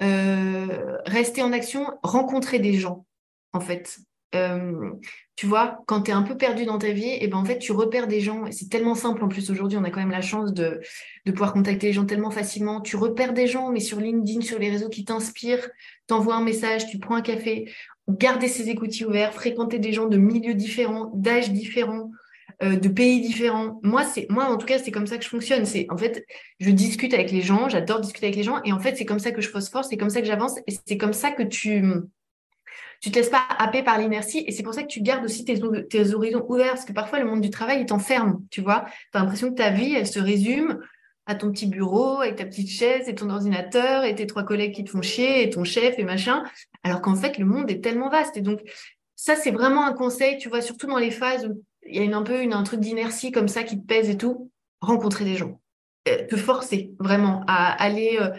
euh, rester en action, rencontrer des gens, en fait. Euh, tu vois, quand tu es un peu perdu dans ta vie, et eh ben en fait, tu repères des gens. C'est tellement simple en plus aujourd'hui, on a quand même la chance de, de pouvoir contacter les gens tellement facilement. Tu repères des gens, mais sur LinkedIn, sur les réseaux qui t'inspirent, t'envoies un message, tu prends un café, garder ses écoutilles ouverts, fréquenter des gens de milieux différents, d'âges différents, euh, de pays différents. Moi, c'est moi en tout cas, c'est comme ça que je fonctionne. C'est en fait, je discute avec les gens, j'adore discuter avec les gens, et en fait, c'est comme ça que je phosphore, c'est comme ça que j'avance, et c'est comme ça que tu tu te laisses pas happer par l'inertie, et c'est pour ça que tu gardes aussi tes, horizons ouverts, parce que parfois le monde du travail il t'enferme, tu vois. Tu as l'impression que ta vie, elle se résume à ton petit bureau avec ta petite chaise et ton ordinateur et tes trois collègues qui te font chier et ton chef et machin, alors qu'en fait le monde est tellement vaste. Et donc ça c'est vraiment un conseil, tu vois, surtout dans les phases où il y a un peu un truc d'inertie comme ça qui te pèse et tout, rencontrer des gens. Euh, te forcer vraiment à aller euh,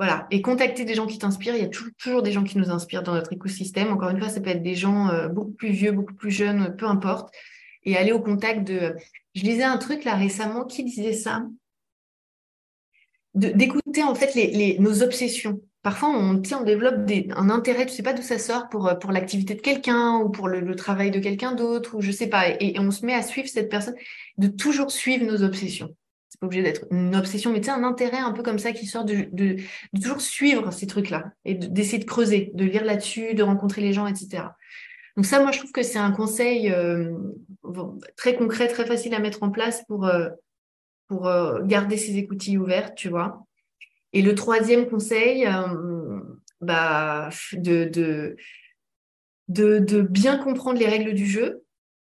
voilà et contacter des gens qui t'inspirent. Il y a toujours, des gens qui nous inspirent dans notre écosystème. Encore une fois, ça peut être des gens euh, beaucoup plus vieux, beaucoup plus jeunes, peu importe. Et aller au contact de. Je lisais un truc là récemment. Qui disait ça? D'écouter en fait nos obsessions parfois on, on développe un intérêt, tu sais pas d'où ça sort pour, euh, pour l'activité de quelqu'un ou pour le, travail de quelqu'un d'autre ou je sais pas. Et, on se met à suivre cette personne, de toujours suivre nos obsessions. C'est pas obligé d'être une obsession, mais tu sais, un intérêt un peu comme ça qui sort de, toujours suivre ces trucs-là et d'essayer de, creuser, de lire là-dessus, de rencontrer les gens, etc. Donc ça, moi, je trouve que c'est un conseil euh, très concret, très facile à mettre en place pour, euh, pour garder ses écoutilles ouvertes, tu vois. Et le troisième conseil, euh, bah, de, de, de, bien comprendre les règles du jeu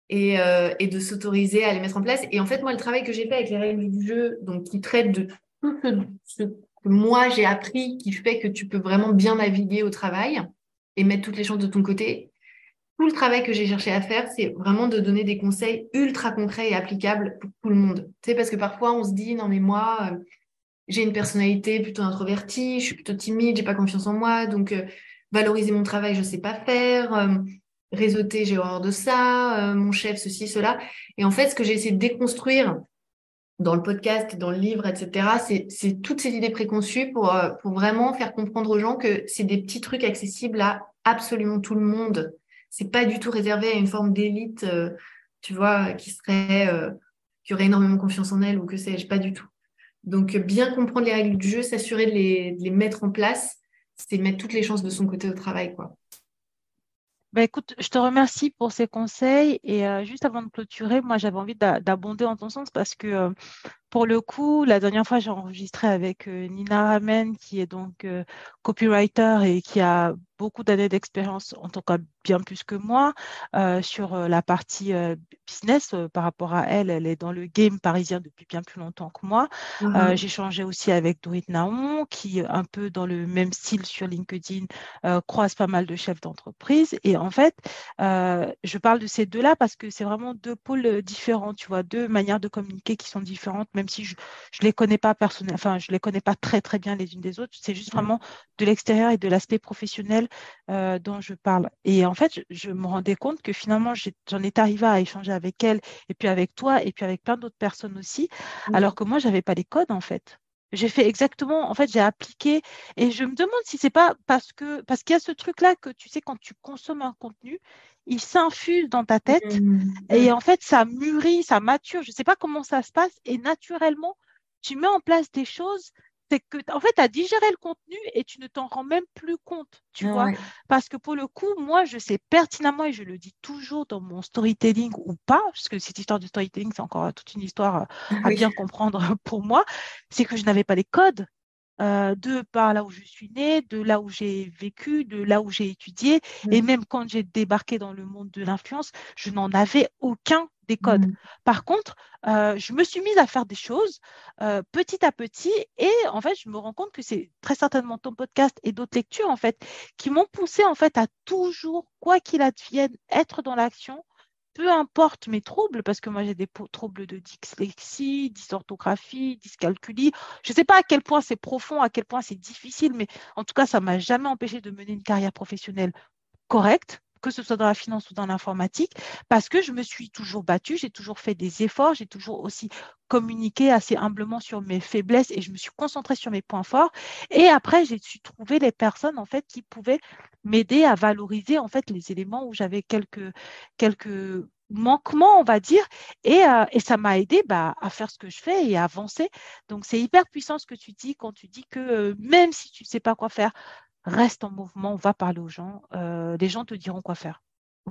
et, euh, et de s'autoriser à les mettre en place. Et en fait, moi, le travail que j'ai fait avec les règles du jeu, donc qui traite de tout ce, que moi j'ai appris, qui fait que tu peux vraiment bien naviguer au travail et mettre toutes les chances de ton côté. Tout le travail que j'ai cherché à faire, c'est vraiment de donner des conseils ultra concrets et applicables pour tout le monde. Tu sais, parce que parfois on se dit, non mais moi, euh, j'ai une personnalité plutôt introvertie, je suis plutôt timide, j'ai pas confiance en moi, donc euh, valoriser mon travail, je sais pas faire, réseauter, j'ai horreur de ça, euh, mon chef, ceci, cela. Et en fait, ce que j'ai essayé de déconstruire dans le podcast, dans le livre, etc., c'est toutes ces idées préconçues pour, pour vraiment faire comprendre aux gens que c'est des petits trucs accessibles à absolument tout le monde. C'est pas du tout réservé à une forme d'élite, tu vois, qui serait, qui aurait énormément confiance en elle ou que sais-je, pas du tout. Donc, bien comprendre les règles du jeu, s'assurer de les, mettre en place, c'est mettre toutes les chances de son côté au travail. Quoi. Bah, écoute, je te remercie pour ces conseils. Et euh, juste avant de clôturer, moi, j'avais envie d'abonder en ton sens parce que euh, pour le coup, la dernière fois, j'ai enregistré avec euh, Nina Ramen, qui est donc euh, copywriter et qui a beaucoup d'années d'expérience, en tout cas bien plus que moi, euh, sur la partie business. par rapport à elle, elle est dans le game parisien depuis bien plus longtemps que moi. Uh-huh. j'ai changé aussi avec Dorit Naon, qui, un peu dans le même style sur LinkedIn, croise pas mal de chefs d'entreprise. Et en fait, je parle de ces deux-là parce que c'est vraiment deux pôles différents, tu vois, deux manières de communiquer qui sont différentes, même si je ne les connais pas personnellement, enfin, je les connais pas très, très bien les unes des autres. C'est juste vraiment de l'extérieur et de l'aspect professionnel euh, dont je parle. Et en fait, je, me rendais compte que finalement, j'en étais arrivée à échanger avec elle, et puis avec toi, et puis avec plein d'autres personnes aussi, alors que moi, je n'avais pas les codes, en fait. J'ai fait exactement, en fait, j'ai appliqué et je me demande si c'est pas parce que parce qu'il y a ce truc-là que tu sais quand tu consommes un contenu, il s'infuse dans ta tête mmh. et en fait ça mûrit, ça mature. Je ne sais pas comment ça se passe et naturellement tu mets en place des choses c'est que en fait, tu as digéré le contenu et tu ne t'en rends même plus compte, tu vois. Parce que pour le coup, moi, je sais pertinemment et je le dis toujours dans mon storytelling ou pas, parce que cette histoire du storytelling, c'est encore toute une histoire à bien comprendre pour moi, c'est que je n'avais pas les codes. Euh, de par là où je suis née, de là où j'ai vécu, de là où j'ai étudié. Et mmh. même quand j'ai débarqué dans le monde de l'influence, je n'en avais aucun des codes. Mmh. Par contre, euh, je me suis mise à faire des choses euh, petit à petit et en fait, je me rends compte que c'est très certainement ton podcast et d'autres lectures en fait qui m'ont poussé en fait à toujours, quoi qu'il advienne, être dans l'action, peu importe mes troubles, parce que moi j'ai des troubles de dyslexie, dysorthographie, dyscalculie. Je ne sais pas à quel point c'est profond, à quel point c'est difficile, mais en tout cas, ça m'a jamais empêché de mener une carrière professionnelle correcte que ce soit dans la finance ou dans l'informatique, parce que je me suis toujours battue, j'ai toujours fait des efforts, j'ai toujours aussi communiqué assez humblement sur mes faiblesses et je me suis concentrée sur mes points forts. Et après, j'ai su trouver les personnes en fait qui pouvaient m'aider à valoriser en fait les éléments où j'avais quelques quelques manquements, on va dire, et, euh, et ça m'a aidé bah, à faire ce que je fais et à avancer. Donc, c'est hyper puissant ce que tu dis quand tu dis que euh, même si tu ne sais pas quoi faire, reste en mouvement, va parler aux gens. Euh, les gens te diront quoi faire.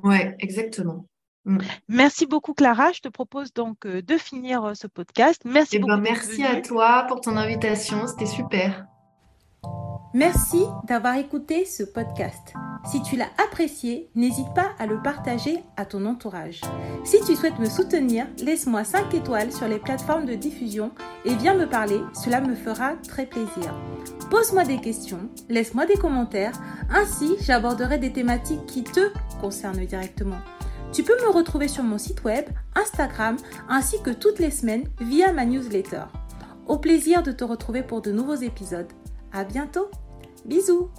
Oui, exactement. Mm. Merci beaucoup Clara. Je te propose donc euh, de finir euh, ce podcast. Merci eh ben, merci à toi pour ton invitation. C'était super. Merci d'avoir écouté ce podcast. Si tu l'as apprécié, n'hésite pas à le partager à ton entourage. Si tu souhaites me soutenir, laisse-moi 5 étoiles sur les plateformes de diffusion et viens me parler, cela me fera très plaisir. Pose-moi des questions, laisse-moi des commentaires, ainsi j'aborderai des thématiques qui te concernent directement. Tu peux me retrouver sur mon site web, Instagram, ainsi que toutes les semaines via ma newsletter. Au plaisir de te retrouver pour de nouveaux épisodes. À bientôt! Bisous